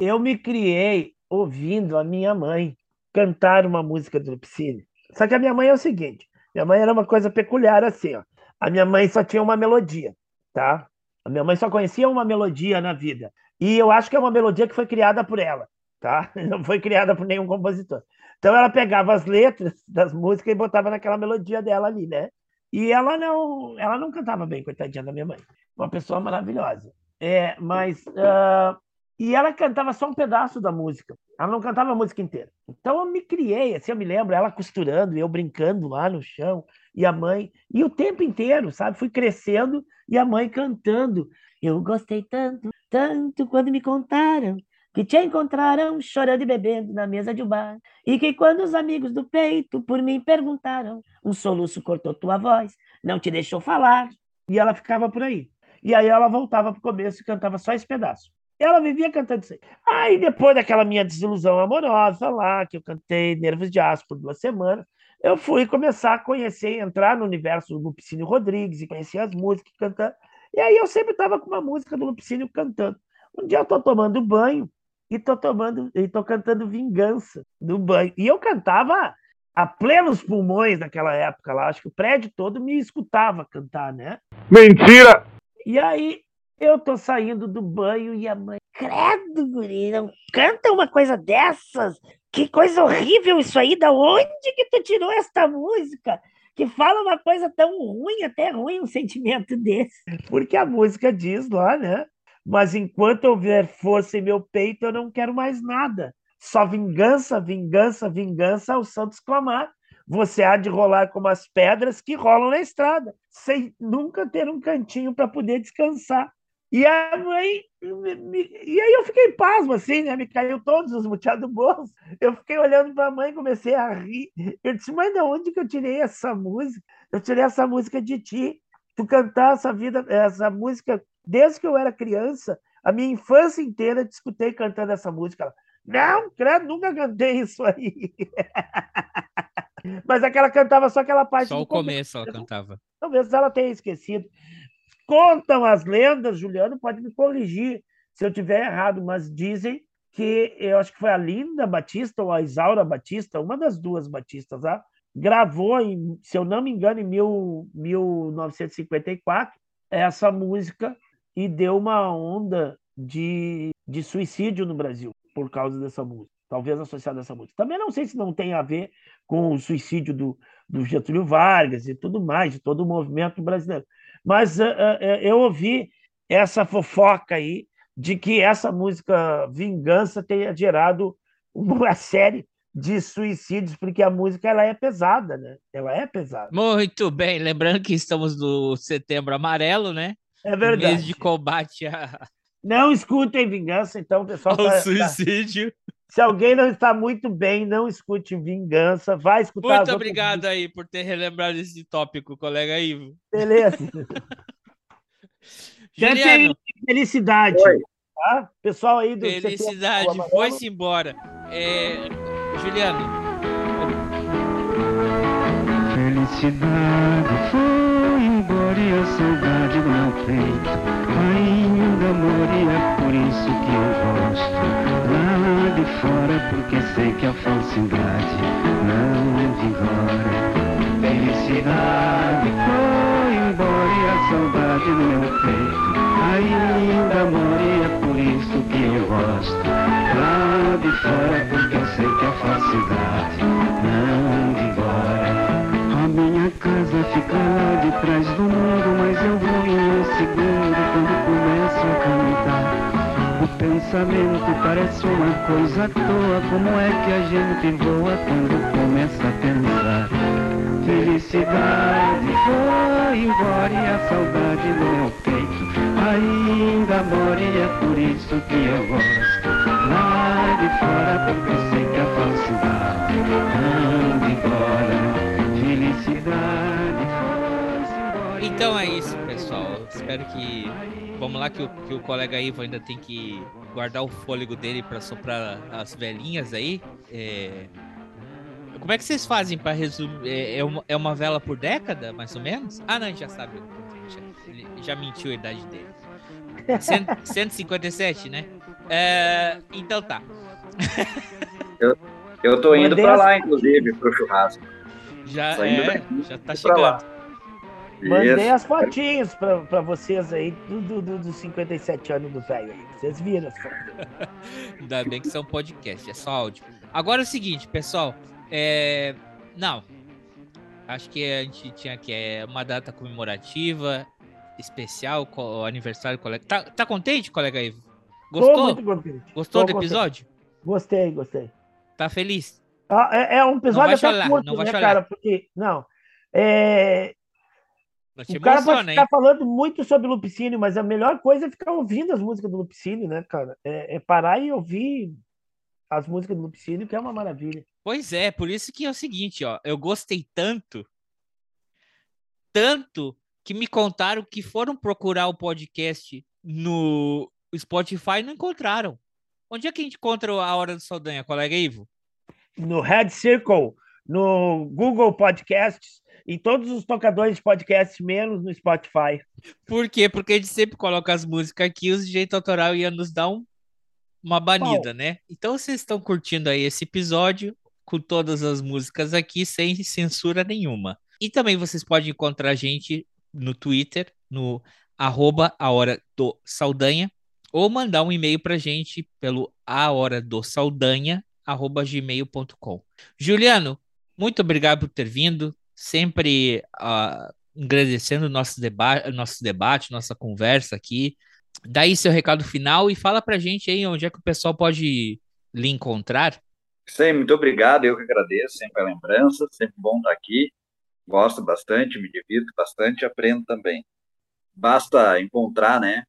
Eu me criei ouvindo a minha mãe cantar uma música do Lupicínio. Só que a minha mãe é o seguinte: minha mãe era uma coisa peculiar assim, ó. A minha mãe só tinha uma melodia, tá? A minha mãe só conhecia uma melodia na vida. E eu acho que é uma melodia que foi criada por ela, tá? Não foi criada por nenhum compositor. Então ela pegava as letras das músicas e botava naquela melodia dela ali, né? E ela não, ela não cantava bem, coitadinha da minha mãe. Uma pessoa maravilhosa. É, mas ah, e ela cantava só um pedaço da música. Ela não cantava a música inteira. Então eu me criei, assim, eu me lembro, ela costurando, eu brincando lá no chão, e a mãe, e o tempo inteiro, sabe? Fui crescendo e a mãe cantando. Eu gostei tanto, tanto quando me contaram que te encontraram chorando e bebendo na mesa de um bar. E que quando os amigos do peito por mim perguntaram, um soluço cortou tua voz, não te deixou falar. E ela ficava por aí. E aí ela voltava pro começo e cantava só esse pedaço. Ela vivia cantando isso aí. Aí, depois daquela minha desilusão amorosa lá, que eu cantei Nervos de Aço por duas semanas, eu fui começar a conhecer, entrar no universo do Lupicínio Rodrigues e conhecer as músicas cantando. E aí eu sempre estava com uma música do Lupicínio cantando. Um dia eu tô tomando banho e tô tomando e tô cantando Vingança no banho. E eu cantava a plenos pulmões naquela época lá, acho que o prédio todo me escutava cantar, né? Mentira! E aí eu tô saindo do banho e a mãe, credo, guri, não canta uma coisa dessas? Que coisa horrível isso aí, da onde que tu tirou esta música? Que fala uma coisa tão ruim, até ruim um sentimento desse. Porque a música diz lá, né? Mas enquanto houver força em meu peito, eu não quero mais nada. Só vingança, vingança, vingança ao santos clamar. Você há de rolar como as pedras que rolam na estrada, sem nunca ter um cantinho para poder descansar. E a mãe. me- me- e aí eu fiquei pasmo, assim, né? Me caiu todos os muteados do bolso. Eu fiquei olhando para a mãe e comecei a rir. Eu disse, mãe, de onde que eu tirei essa música? Eu tirei essa música de ti. Tu cantar essa vida, essa música desde que eu era criança, a minha infância inteira, eu te escutei cantando essa música. Ela, não, credo, nunca cantei isso aí. Mas é que ela cantava só aquela parte Só o começo ela cantava. Talvez ela tenha esquecido. Contam as lendas, Juliano pode me corrigir se eu tiver errado, mas dizem que eu acho que foi a Linda Batista ou a Isaura Batista, uma das duas Batistas lá, gravou, em, se eu não me engano, em mil, 1954, essa música e deu uma onda de, de suicídio no Brasil por causa dessa música, talvez associada a essa música. Também não sei se não tem a ver com o suicídio do, do Getúlio Vargas e tudo mais, de todo o movimento brasileiro. Mas eh, eu ouvi essa fofoca aí de que essa música Vingança tenha gerado uma série de suicídios, porque a música ela é pesada, né? Ela é pesada. Muito bem, lembrando que estamos no setembro amarelo, né? É verdade. Mês de combate a- Não escutem Vingança, então, o pessoal. ao tá- tá- suicídio. Se alguém não está muito bem, não escute Vingança. Vai escutar Muito outras obrigado aí por ter relembrado esse tópico, colega Ivo. Beleza. Juliano, felicidade. Tá? Pessoal aí do felicidade, foi-se embora. É, Juliano, Felicidade foi embora e a saudade do meu peito. Mora e é por isso que eu gosto. Lá de fora porque sei que a falsidade não vigora. Felicidade foi embora e a saudade do meu peito parece uma coisa à toa, como é que a gente voa quando começa a pensar? Felicidade foi embora e a saudade no meu peito ainda mora e é por isso que eu gosto. Lá de fora porque sei que a falsidade não embora. Felicidade foi embora. então é isso, pessoal. Espero que. Vamos lá, que o, que o colega Ivo ainda tem que guardar o fôlego dele para soprar as velhinhas aí. É, Como é que vocês fazem para resumir? É, é uma, é uma vela por década, mais ou menos? Ah, não, a gente já sabe. Já, ele já mentiu a idade dele. Cento- 157, né? É, então tá. Eu, eu tô indo as- lá, inclusive, pro churrasco. Já, Saindo é, já tá chegando. Mandei as fotinhas pra, pra vocês aí do, do, do- dos 57 anos do velho aí. Vocês viram as fotos. Ainda bem que são podcast, é só áudio. Agora é o seguinte, pessoal. É... Não. Acho que a gente tinha que é uma data comemorativa, especial, co- aniversário, colega. Tá, tá contente, colega Ivo? Tô Gostou? muito contente. Gostou Tô do contente. episódio? Gostei, gostei. Tá feliz? Ah, é, é um episódio vai até chorar, curto, não vai né, chorar. cara? Porque, não, é, o cara pode emociona, hein? ficar falando muito sobre Lupicínio, mas a melhor coisa é ficar ouvindo as músicas do Lupicínio, né, cara? É, é parar e ouvir as músicas do Lupicínio, que é uma maravilha. Pois é, por isso que é o seguinte, ó. Eu gostei tanto, tanto, que me contaram que foram procurar o podcast no Spotify e não encontraram. Onde é que a gente encontra a Hora do Saldanha, colega Ivo? No Red Circle, no Google Podcasts, em todos os tocadores de podcast, menos no Spotify. Por quê? Porque a gente sempre coloca as músicas aqui, os direito autoral ia nos dar um- uma banida, né? Então vocês estão curtindo aí esse episódio com todas as músicas aqui, sem censura nenhuma. E também vocês podem encontrar a gente no Twitter, no arroba a hora do Saldanha, ou mandar um e-mail pra gente pelo a hora do Saldanha, arroba gmail.com. Juliano, muito obrigado por ter vindo, sempre ah, agradecendo nosso, deba nosso debate, nossa conversa aqui. Dá aí seu recado final e fala pra gente aí onde é que o pessoal pode lhe encontrar. Sim, muito obrigado. Eu que agradeço sempre a lembrança. Sempre bom estar aqui. Gosto bastante, me divirto bastante, aprendo também. Basta encontrar, né,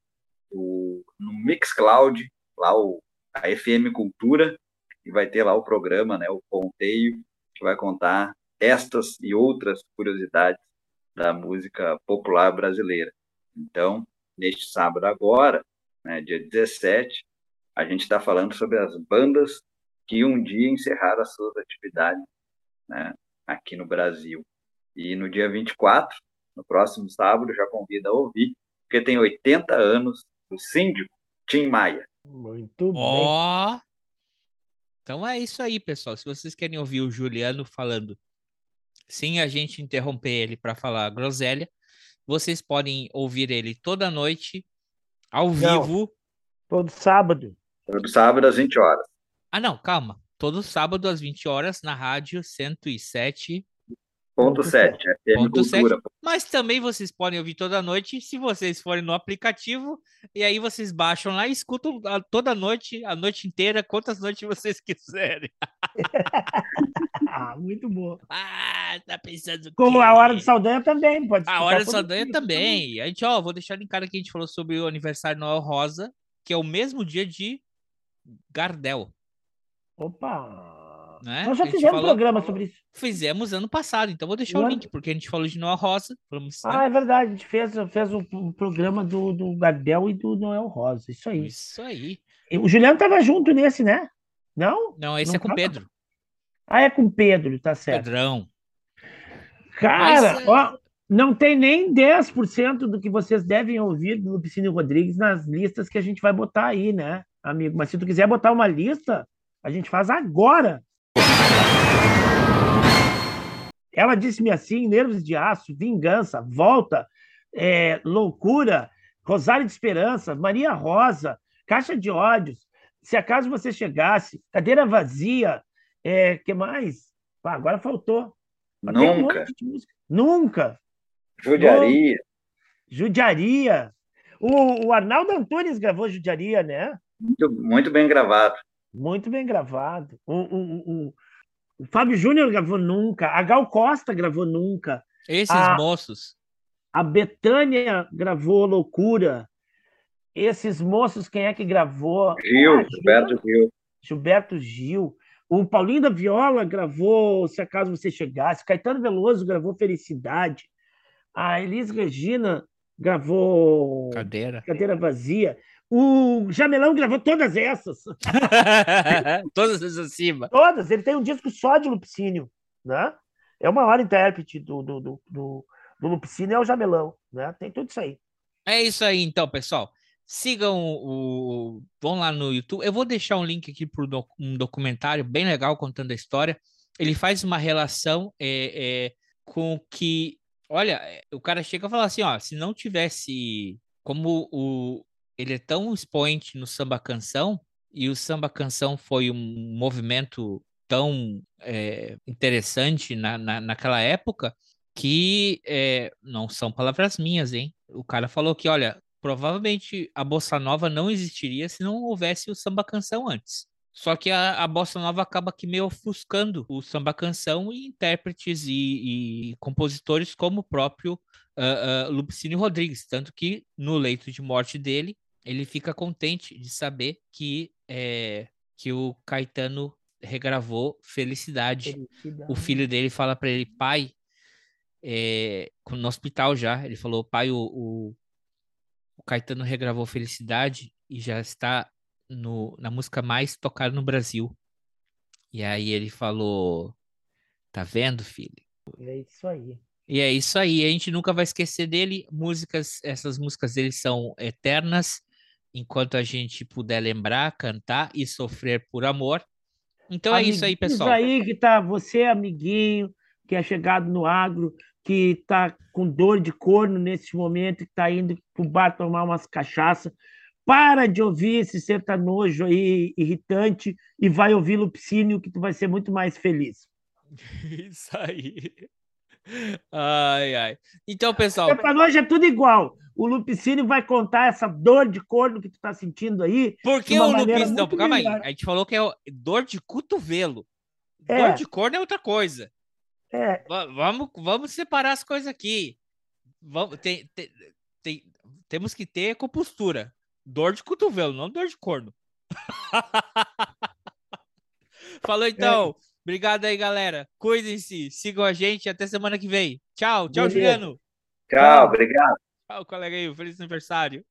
o, no Mixcloud, lá o, a FM Cultura, e vai ter lá o programa, né, o Ponteio, que vai contar estas e outras curiosidades da música popular brasileira. Então, neste sábado agora, né, dia 17, a gente está falando sobre as bandas que um dia encerraram as suas atividades né, aqui no Brasil. E no dia 24, no próximo sábado, já convido a ouvir, porque tem 80 anos o síndico Tim Maia. Muito Ó! Então é isso aí, pessoal. Se vocês querem ouvir o Juliano falando sem a gente interromper ele para falar groselha, vocês podem ouvir ele toda noite, ao Não. vivo. Todo sábado. Todo sábado às 20 horas. Ah, não, calma. Todo sábado às 20 horas na rádio 107. Ponto 7, FM Ponto Cultura. sete. Mas também vocês podem ouvir toda noite se vocês forem no aplicativo e aí vocês baixam lá e escutam toda noite, a noite inteira, quantas noites vocês quiserem. Ah, muito bom. Ah, tá pensando Com quê? a Hora do Saldanha também, pode A Hora do Saldanha dia, também. A gente, ó, vou deixar linkado aqui, a gente falou sobre o aniversário Noel Rosa, que é o mesmo dia de Gardel, Opa! né? Nós já fizemos falou- programa sobre isso. Fizemos ano passado, então vou deixar o ano- link, porque a gente falou de Noel Rosa. Falamos, né? Ah, é verdade. A gente fez, fez o, o programa do, do Gardel e do Noel Rosa. Isso aí. Isso aí. O Juliano tava junto nesse, né? Não? Não, esse Não é com tava? Pedro. Ah, é com o Pedro, tá certo. Pedrão. Cara, Mas, é- ó, não tem nem 10% do que vocês devem ouvir do Lupicínio Rodrigues nas listas que a gente vai botar aí, né, amigo? Mas se tu quiser botar uma lista, a gente faz agora. Ela disse-me assim: Nervos de Aço, Vingança, Volta, é, Loucura, Rosário de Esperança, Maria Rosa, Caixa de Ódios, Se Acaso Você Chegasse, Cadeira Vazia, é, que mais? Pá, agora faltou. Mas tem um Nunca. Nunca. Judiaria. Judiaria. O, o Arnaldo Antunes gravou Judiaria, né? Muito, muito bem gravado. Muito bem gravado. O, o, o, o Fábio Júnior gravou Nunca. A Gal Costa gravou Nunca. Esses a, moços. A Betânia gravou Loucura. Esses moços, quem é que gravou? Gil, Ah, Gilberto Gil. Gilberto Gil. O Paulinho da Viola gravou Se Acaso Você Chegasse. Caetano Veloso gravou Felicidade. A Elis Regina gravou Cadeira. Cadeira Vazia. O Jamelão gravou todas essas. Todas as acima. Todas. Ele tem um disco só de Lupicínio, né? É o maior intérprete do, do, do, do, do Lupicínio, é o Jamelão, né? Tem tudo isso aí. É isso aí, então, pessoal. Sigam o. Vão lá no YouTube. Eu vou deixar um link aqui para um documentário bem legal contando a história. Ele faz uma relação é, é, com que. Olha, é, o cara chega a falar assim: ó, se não tivesse. Como o, ele é tão expoente no samba canção, e o samba canção foi um movimento tão é, interessante na, na, naquela época, que é, não são palavras minhas, hein? O cara falou que, olha, provavelmente a bossa nova não existiria se não houvesse o samba canção antes. Só que a, a bossa nova acaba que meio ofuscando o samba canção e intérpretes e, e compositores como o próprio uh, uh, Lupicínio Rodrigues, tanto que no leito de morte dele ele fica contente de saber que é, que o Caetano regravou Felicidade. Felicidade. O filho dele fala para ele, pai, é, no hospital já, ele falou, pai, o, o, o, Caetano regravou Felicidade e já está no, na música mais tocada no Brasil. E aí ele falou, tá vendo, filho? É isso aí. E é isso aí, a gente nunca vai esquecer dele. Músicas, essas músicas dele são eternas, enquanto a gente puder lembrar, cantar e sofrer por amor. Então é isso aí, pessoal. Isso aí que tá você, amiguinho, que é chegado no agro, que tá com dor de corno nesse momento, que tá indo pro bar tomar umas cachaça. Para de ouvir esse sertanojo aí irritante e vai ouvir Lupicínio, que tu vai ser muito mais feliz. Isso aí. Ai, ai. Então, pessoal. Sertanojo é tudo igual. O Lupicínio vai contar essa dor de corno que tu tá sentindo aí. Por que o Lupicínio? Não, calma aí. A gente falou que é dor de cotovelo. É. Dor de corno é outra coisa. É. Vamos, vamos separar as coisas aqui. Vamos, tem, tem, tem, temos que ter compostura. Dor de cotovelo, não dor de corno. Falou então. É. Obrigado aí, galera. Cuidem-se, sigam a gente. Até semana que vem. Tchau, tchau. Juliano. Tchau, obrigado. Tchau, colega aí. Feliz aniversário.